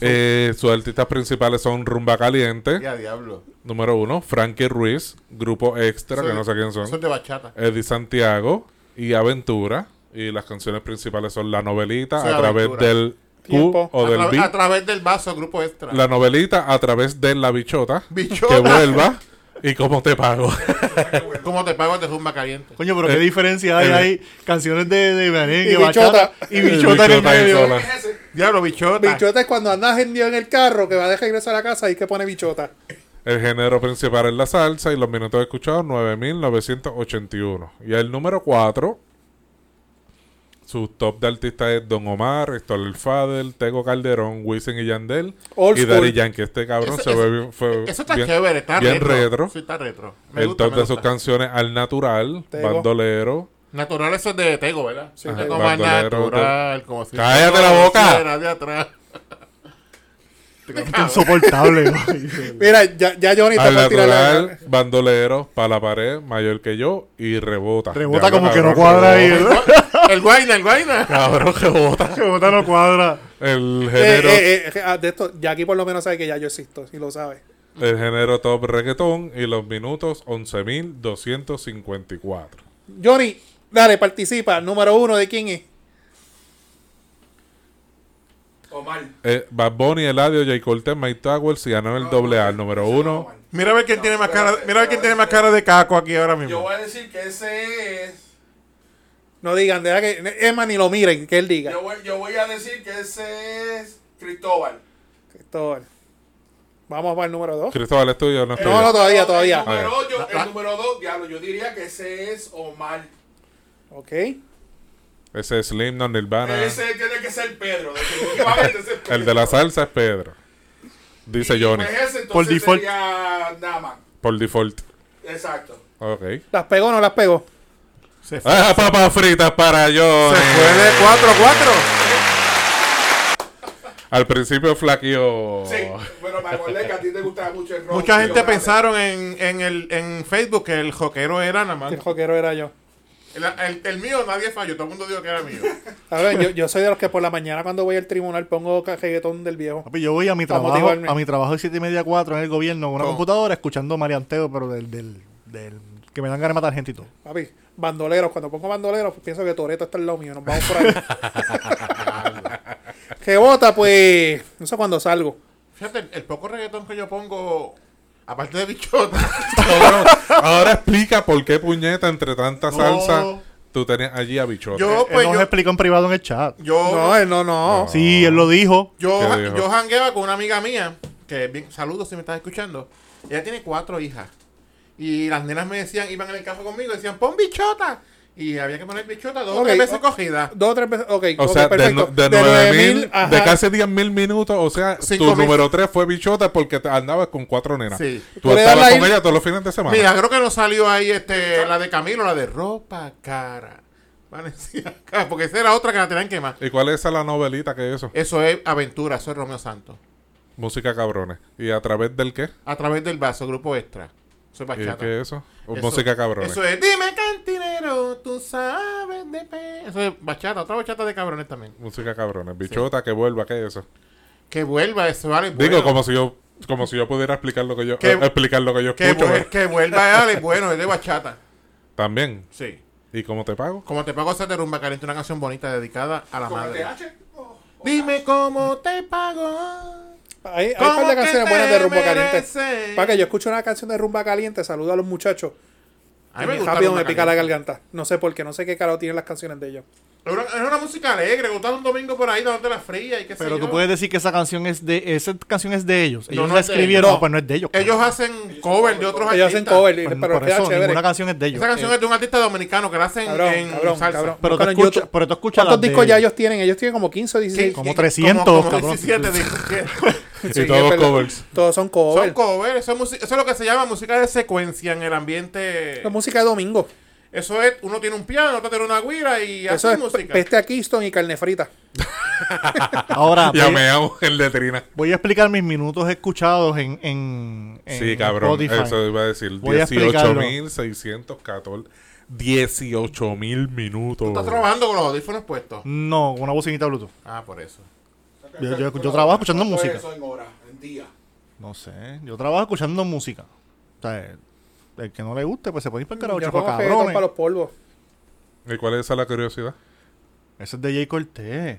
Eh, sus artistas principales son Rumba Caliente, Ya, diablo. número uno, Frankie Ruiz, Grupo Extra, Eso que no sé quién es son, de bachata. Eddie Santiago y Aventura. Y las canciones principales son La Novelita a través del Q Tiempo. o a, del B. a través del vaso, grupo extra. La novelita a través de La Bichota. Bichota. Que vuelva. ¿Y cómo te pago? ¿Cómo te pago de zumba caliente? Coño, pero qué Eh, diferencia hay eh, ahí. Canciones de, de merengue, Y bichota. y bichota en el medio. Diablo, bichota. Bichota es cuando andas hendido en el carro que va a dejar regresar a la casa y que pone bichota. El género principal es la salsa y los minutos escuchados 9.981. Y el número 4, su top de artistas es Don Omar, Héctor El Fadel, Tego Calderón, Wisin y Yandel Old y. Daddy Yankee. Este cabrón Eso- se eso- ve bien, fue Eso está bien, chévere, está bien retro. retro. Sí, está retro. Me el gusta, top me de sus gusta. canciones Al Natural, Tego. Bandolero. Natural, eso es de Tego, ¿verdad? Sí, Ajá, Tego más natural. Como si ¡Cállate no la boca! de atrás. Insoportable. güey. Mira, ya, ya Johnny está Al por tirar la... Bandolero, Pa' la pared, Mayor que yo y Rebota. Rebota como que no cuadra ahí, el guayna, el guayna. Cabrón, Rebota. Rebota no cuadra. El Eh, género... eh, eh, ah, de esto, ya aquí por lo menos sabe que ya yo existo, si lo sabe. El género top reggaetón y los minutos 11.254. Johnny, dale, participa. Número uno, ¿de quién es? Omar. Eh, Bad Bunny, Eladio, J. Cortez, Mike Towers y Anuel doble A, el número uno. Mira a ver quién tiene más cara, mira a ver quién tiene más cara de caco aquí ahora Yo mismo. voy a decir que ese es. No digan, deja que Emma ni lo miren, que él diga. Yo voy, yo voy a decir que ese es Cristóbal. Cristóbal. Vamos para el número dos. Cristóbal, ¿es tuyo o no es No, tuyo? no, todavía, El todavía. número, A ver. yo- el número dos, diablo, yo diría que ese es Omar. Ok. Ese es Slim, no Nirvana. Ese tiene que ser Pedro. Definitivamente ese es Pedro. El de la salsa es Pedro. Dice Y Johnny. pues ese Por default. Por default. Exacto. Ok. ¿Las pegó o no las pegó? Se fue, Ah, papas fritas para Johnny. se fue de 4 a 4. Al principio flaqueó. Sí, bueno, me acordé que a ti te gustaba mucho el rock. Mucha gente pensaron en, en, el, en Facebook que el joquero era nada más. El joquero era yo. El, el- el mío nadie falló, todo el mundo dijo que era mío. A ver, yo, yo soy de los que por la mañana cuando voy al tribunal pongo reggaetón del viejo. Papi, yo voy a mi trabajo, motivarme. a mi trabajo de 7 y media 4 en el gobierno con una ¿Cómo? computadora escuchando marianteo, pero del, del, del que me dan ganas de matar gente y todo. Papi, bandoleros. Cuando pongo bandoleros, pues pienso que Toreto está al lado mío. Nos vamos por ahí. que bota, pues. No sé cuándo salgo. Fíjate, el, el poco reggaetón que yo pongo, aparte de bichota, Cabrón, Ahora explica por qué puñeta entre tanta No. salsa tú tenías allí a bichota. yo él pues nos yo, explicó en privado en el chat. yo, No, él no, no. Sí, él lo dijo. yo, ¿Qué ja- dijo? yo jangueaba con una amiga mía, que bien, saludos si me estás escuchando. Ella tiene cuatro hijas. Y las nenas me decían, iban en el carro conmigo, y decían, pon bichota. Y había que poner bichota dos o tres veces o- cogida. Dos o tres veces. Ok, O ok, sea, de, perfecto. de, De 9000, 9000, ajá. de casi 10.000 minutos, o sea, Cinco tu mil. número 3 fue bichota porque te andabas con cuatro nenas. Sí. Tú estabas con ir- ella todos los fines de semana. Mira, creo que no salió ahí este, la de Camilo, la de ropa cara. Porque esa era otra que la tenían que más. ¿Y cuál es esa la novelita que es eso? Eso es aventura, eso es Romeo Santos. Música cabrones. ¿Y a través del qué? A través del vaso, grupo extra. Eso es ¿Y bachata. qué es eso? O Eso- música cabrones. Eso es, dime cantinero, tú sabes de pe... Eso es bachata, otra bachata de cabrones también. Música cabrones. Bichota que vuelva, ¿qué es eso? Que vuelva, eso vale Digo, bueno. como si yo Como si yo pudiera explicar lo que yo, Que- eh, explicar lo que yo Que, escucho. vuel- ¿verdad? que vuelva Ale, bueno, es de bachata. También. Sí. ¿Y cómo te pago? Como te pago hacer de rumba caliente, una canción bonita dedicada a la Con madre. Oh, Dime cómo te pago. Hay, hay un ¿Cómo par de canciones buenas de rumba caliente. Para que yo escucho una canción de rumba caliente, saludo a los muchachos. A mí me gusta rápido me pica la Caliente. garganta. No sé por qué, no sé qué carajo tienen las canciones de ellos. Es una, es una música alegre, gustar un domingo por ahí dándote la fría y qué sé Pero tú yo. puedes decir que esa canción es de esa canción es de ellos. Ellos no la es de escribieron, ellos. no, pues no es de ellos. Ellos hacen cover de otros Ellos hacen artistas. cover, y- Pues, pero por eso ninguna canción es de ellos. Esa canción es de un artista dominicano que la hacen Cabrón, en cabrón, salsa. cabrón. Pero tú YouTube. pero tú escuchas ¿Cuántos de discos ya ellos. ellos tienen? Ellos tienen como 15 o 16. Como ¿Qué- 300, como, como cabrón. 17 discos. Y todos covers. Todos son covers. Son cover, eso es, musi- eso es lo que se llama música de secuencia en el ambiente. Es música de domingo. Eso es, uno tiene un piano, otro tiene una guira y Eso hace es música. peste a Kingston y carne frita. Ahora, Ya me hago en letrina. voy a explicar mis minutos escuchados en, en, en Sí, cabrón. Spotify. Eso iba a decir. Voy a explicarlo. 18.614. 18.000 minutos. Estás trabajando con los audífonos puestos. No, con una bocinita Bluetooth. Ah, por eso. Yo, yo- yo trabajo escuchando ¿Cuánto es música. Eso en horas, en días. No sé, yo trabajo escuchando música. O sea, el que no le guste, pues se puede ir para el carajo, para los polvos. ¿Y cuál es esa la curiosidad? Ese es de Jay Cortés.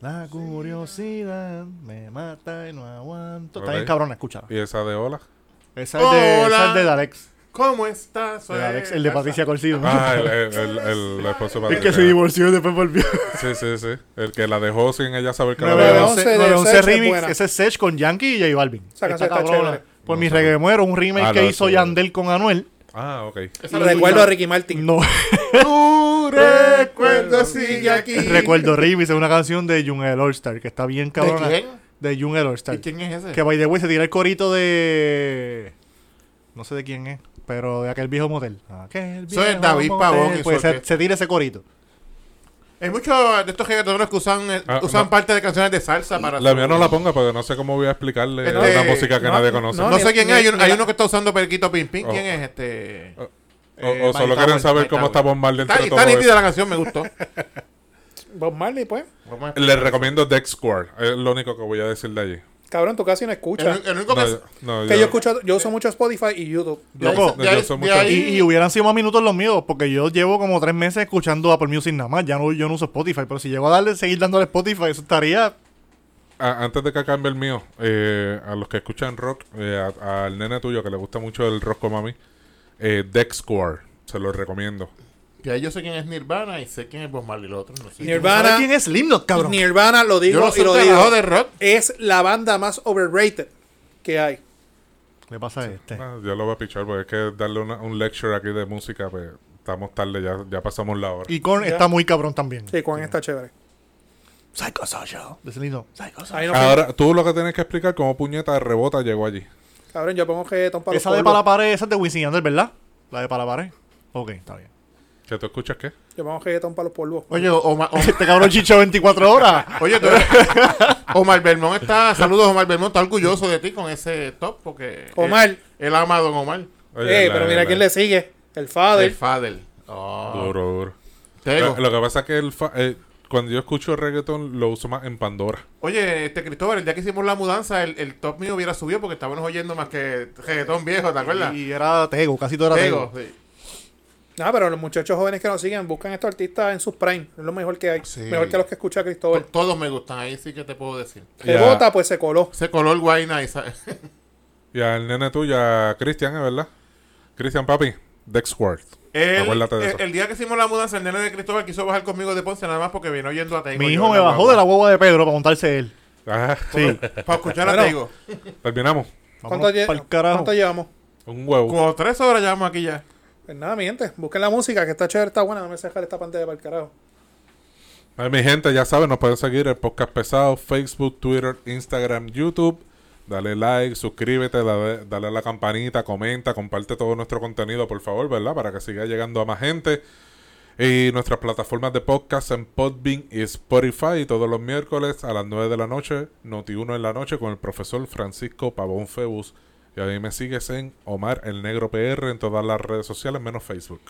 La curiosidad me mata y no aguanto. Está bien cabrón, escúchala. ¿Y esa de hola? Esa es de, esa es de Dalex. ¿Cómo estás? De Dalex, el de Patricia Corsido. Ah, el, el, el, el- el esposo de el que Patricia. se divorció y después volvió. Sí, sí, sí. El que la dejó sin ella saber que la 911 dejó. 911 de 911 Sech es remix. Ese es Sech con Yankee y J Balvin. Está cabrona. chévere. Por No mi sé. reggae muero, un remake Ah, que no, hizo. Yandel con Anuel. Ah, ok. Recuerdo a Ricky Martin. No. Tu recuerdo sigue aquí. Recuerdo remix, es una canción de Jung el All Star que está bien cabrona. quién? De Jung el All Star. ¿Y quién es ese? Que by the way se tira el corito de. No sé de quién es, pero de aquel viejo motel. Aquel Eso es viejo David motel. Pavón y su Pues se, orquesta. se tira ese corito. Hay muchos de estos reggaetoneros que usan, eh, Ah, usan no. parte de canciones de salsa para La su- mía no la ponga porque no sé cómo voy a explicarle Este, una música que no, nadie conoce. no, No ni- sé quién ni- es. Hay, un- ni hay la- uno que está usando Periquito Pim Pim. Oh. ¿Quién es este? O, Eh, o solo Mike quieren Tower, saber Mike cómo está. Bob Marley Está, entre está todo nítida eso. la canción, me gustó. Bob Marley, pues. Vamos a- Le recomiendo Dex Square. Es lo único que voy a decir de allí. Cabrón, tú casi no escuchas. el único que... No, yo- no, Que yo- yo escucho, yo uso mucho Spotify y YouTube. Loco, yo mucho- Y, y hubieran sido más minutos los míos, porque yo llevo como tres meses escuchando Apple Music nada más. Ya no, yo no uso Spotify, pero si llego a darle, seguir dándole Spotify, eso estaría. a- antes de que cambie el mío, eh, a los que escuchan rock, eh, al nene tuyo que le gusta mucho el rock como a mí, eh, Square. Se lo recomiendo. Que yo sé quién es Nirvana y sé quién es Bob Marley. Los otros no sé. Nirvana. ¿Sabes quién es Slipknot, cabrón? Nirvana, lo Yo digo y lo digo. de rock. Es la banda más overrated que hay. Le pasa a este. Ah, yo lo voy a pichar porque es que darle una- un lecture aquí de música, pues estamos tarde, ya, ya pasamos la hora. Y Korn Ya. está muy cabrón también. Sí, Juan está chévere. Slipknot. Psychosocial. Ahí no Ahora, tú lo que tienes que explicar cómo puñeta de rebota llegó allí. Cabrón, yo pongo reggaetón para Esa de para la pared, esa es de Wisin Yandel, ¿verdad? La de para la pared. Ok, está bien. ¿Que tú escuchas qué? Yo pongo reggaetón para los polvos. Oye, Omar, Omar- Este cabrón chicho 24 horas. oye tú, Omar Belmont está... Saludos, Omar Belmont. Está orgulloso de ti con ese top porque... Omar. Él, él ama a Don Omar. Oye, Eh, la- pero mira la- quién le sigue. El Father. El Fadel. Oh. Duro, duro. Lo, lo que pasa es que el fa- eh, cuando yo escucho reggaeton lo uso más en Pandora. Oye, este Cristóbal, el día que hicimos la mudanza, el, el top mío hubiera subido porque estábamos oyendo más que reggaetón viejo, ¿te acuerdas? Y era Tego, casi todo era Tego, Tego. sí. No, pero los muchachos jóvenes que nos siguen buscan estos artistas en sus prime. Es lo mejor que hay. Sí. Mejor que los que escucha Cristóbal. To- Todos me gustan, ahí sí que te puedo decir. Se Ya. vota, pues se coló. Ese color guayna y Y al nene tuyo, a Cristian, ¿es verdad? Cristian, papi, Dexworth. El, Acuérdate de el- eso. el día que hicimos la mudanza, el nene de Cristóbal quiso bajar conmigo de Ponce nada más porque vino oyendo a Tego. Mi hijo me bajó guagua. de la hueva de Pedro para montarse él. Ah, Sí. Para escuchar a. Tego. terminamos. ¿Cuánto, lle- cuánto llevamos? Un huevo. Como tres horas llevamos aquí ya. Pues nada, mi gente. Busquen la música, que está chévere, está buena. No me dejar esta pantalla para el carajo. Ay, mi gente, ya saben, nos pueden seguir el podcast pesado, Facebook, Twitter, Instagram, YouTube. Dale like, suscríbete, dale, a la campanita, comenta, comparte todo nuestro contenido, por favor, ¿verdad? Para que siga llegando a más gente. Y nuestras plataformas de podcast en Podbean y Spotify todos los miércoles a las 9 de la noche, Noti1 en la noche con el profesor Francisco Pavón Febus. Y a mí me sigues en Omar el Negro PR en todas las redes sociales menos Facebook.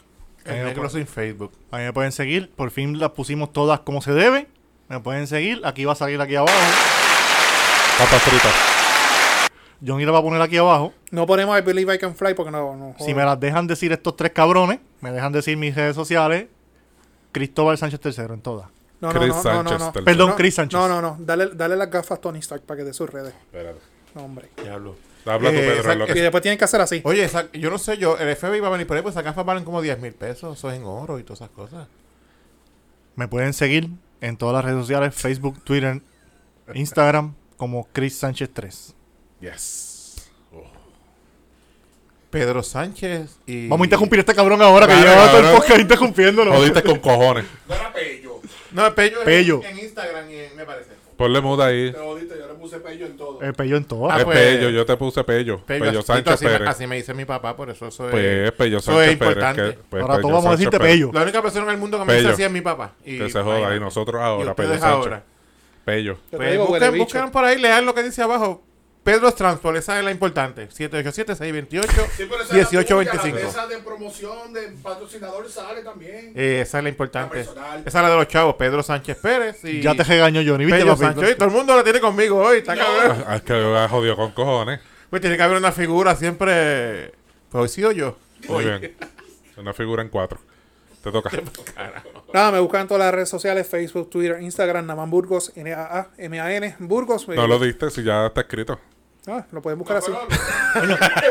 El negro sin Facebook. A mí me pueden seguir. Por fin las pusimos todas como se debe. Me pueden seguir. Aquí va a salir aquí abajo. Papas fritas. Johnny la va a poner aquí abajo. No ponemos I Believe I Can Fly porque no. no Si me las dejan decir estos tres cabrones, me dejan decir mis redes sociales, Cristóbal Sánchez III en todas. no, no, Chris no, no, no, Sánchez. no. tercero. Perdón, No, Chris Sánchez. No, no, no. Dale, dale las gafas a Tony Stark para que dé sus redes. Espérate. No, hombre. Diablo. Habla tú, Eh, Pedro. es lo Y que- después tienen que hacer así. Oye, esa- yo no sé, yo, el FBI va a venir por ahí, pues esas gafas valen como 10 mil pesos. Eso es en oro y todas esas cosas. Me pueden seguir en todas las redes sociales, Facebook, Twitter, Instagram, como Chris Sánchez 3. Yes. Pedro Sánchez y. Vamos a interrumpir a este cabrón ahora, que Dale, lleva todo el cabrón. podcast interrumpiéndolo. Jodiste con cojones. No era pello. No, Pello. es Pello. En, en Instagram, y en- me parece. Ponle muda ahí. Te jodiste, yo le puse pello en todo. El pello en todo. Ah, es pues- Pello, yo te puse Pello. Pello, Pello así- Sánchez así, me- Pérez. así me dice mi papá, por eso eso es. Pues Pello Sánchez Pérez. importante. que- pues, ahora todos vamos a decirte Pérez. pello. La única persona en el mundo que me dice así es mi papá. Y, Que se joda. Y nosotros Y ahora, ustedes Pello Sánchez. ahora. Pello. Pues busquen, busquen por ahí, lean lo que dice abajo. Pedro Transport, esa es la importante. 787-628-1825. Sí, pero esa es la tuya, La de promoción de patrocinador sale también. Eh, esa es la importante. La. Esa es la de los chavos, Pedro Sánchez Pérez y Ya te regañó Johnny, ¿viste, papi? Sánchez. Todo el mundo la tiene conmigo hoy, está cabrón. Ah, Es que me ha jodido con cojones. Pues tiene que haber una figura siempre. Pues hoy sí o yo. Muy bien. Una figura en cuatro. Te toca. Nada, me buscan en todas las redes sociales: Facebook, Twitter, Instagram, Naman Burgos, N-A-A-M-A-N, Burgos. No lo diste si ya está escrito. Ah, lo pueden buscar así.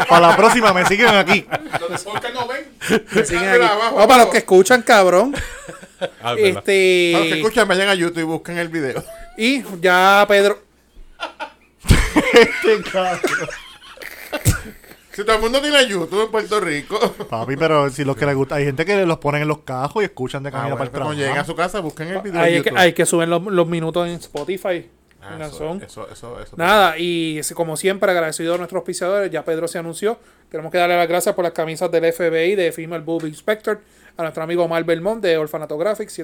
Para la próxima me siguen aquí. Los de no ven. Me siguen aquí. abajo, No, para los que escuchan, cabrón. Ah, es verdad. Para los que Este. escuchan, vayan a YouTube y busquen el video. Y ya Pedro. Si todo el mundo tiene YouTube en Puerto Rico. Papi, pero si los que les gusta, hay gente que los ponen en los cajos y escuchan de Ah, camino bueno, para el cuando lleguen a trabajo. su casa, busquen el video Hay en que, hay que subir los, los minutos en Spotify. Ah, eso, eso, eso. Nada, y como siempre, agradecido a nuestros auspiciadores. Ya Pedro se anunció. Tenemos que darle las gracias por las camisas del FBI de Female Boob Inspector. A nuestro amigo Omar Belmont de Orfanato Graphics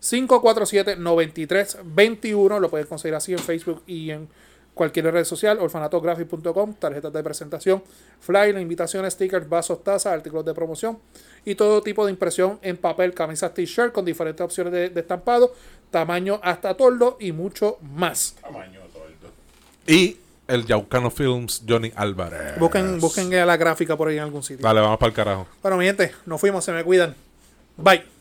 787-547-9321. Lo puedes conseguir así en Facebook y en cualquier red social. Orfanatographic.com. Tarjetas de presentación, flyer, invitaciones, stickers, vasos, tazas, artículos de promoción y todo tipo de impresión en papel, camisas, t-shirt con diferentes opciones de, de estampado, tamaño hasta tordo y mucho más. Y el Yaucano Films, Johnny Álvarez. Busquen, busquen la gráfica por ahí en algún sitio. Dale, vamos para el carajo. Bueno, mi gente, nos fuimos, se me cuidan. Bye.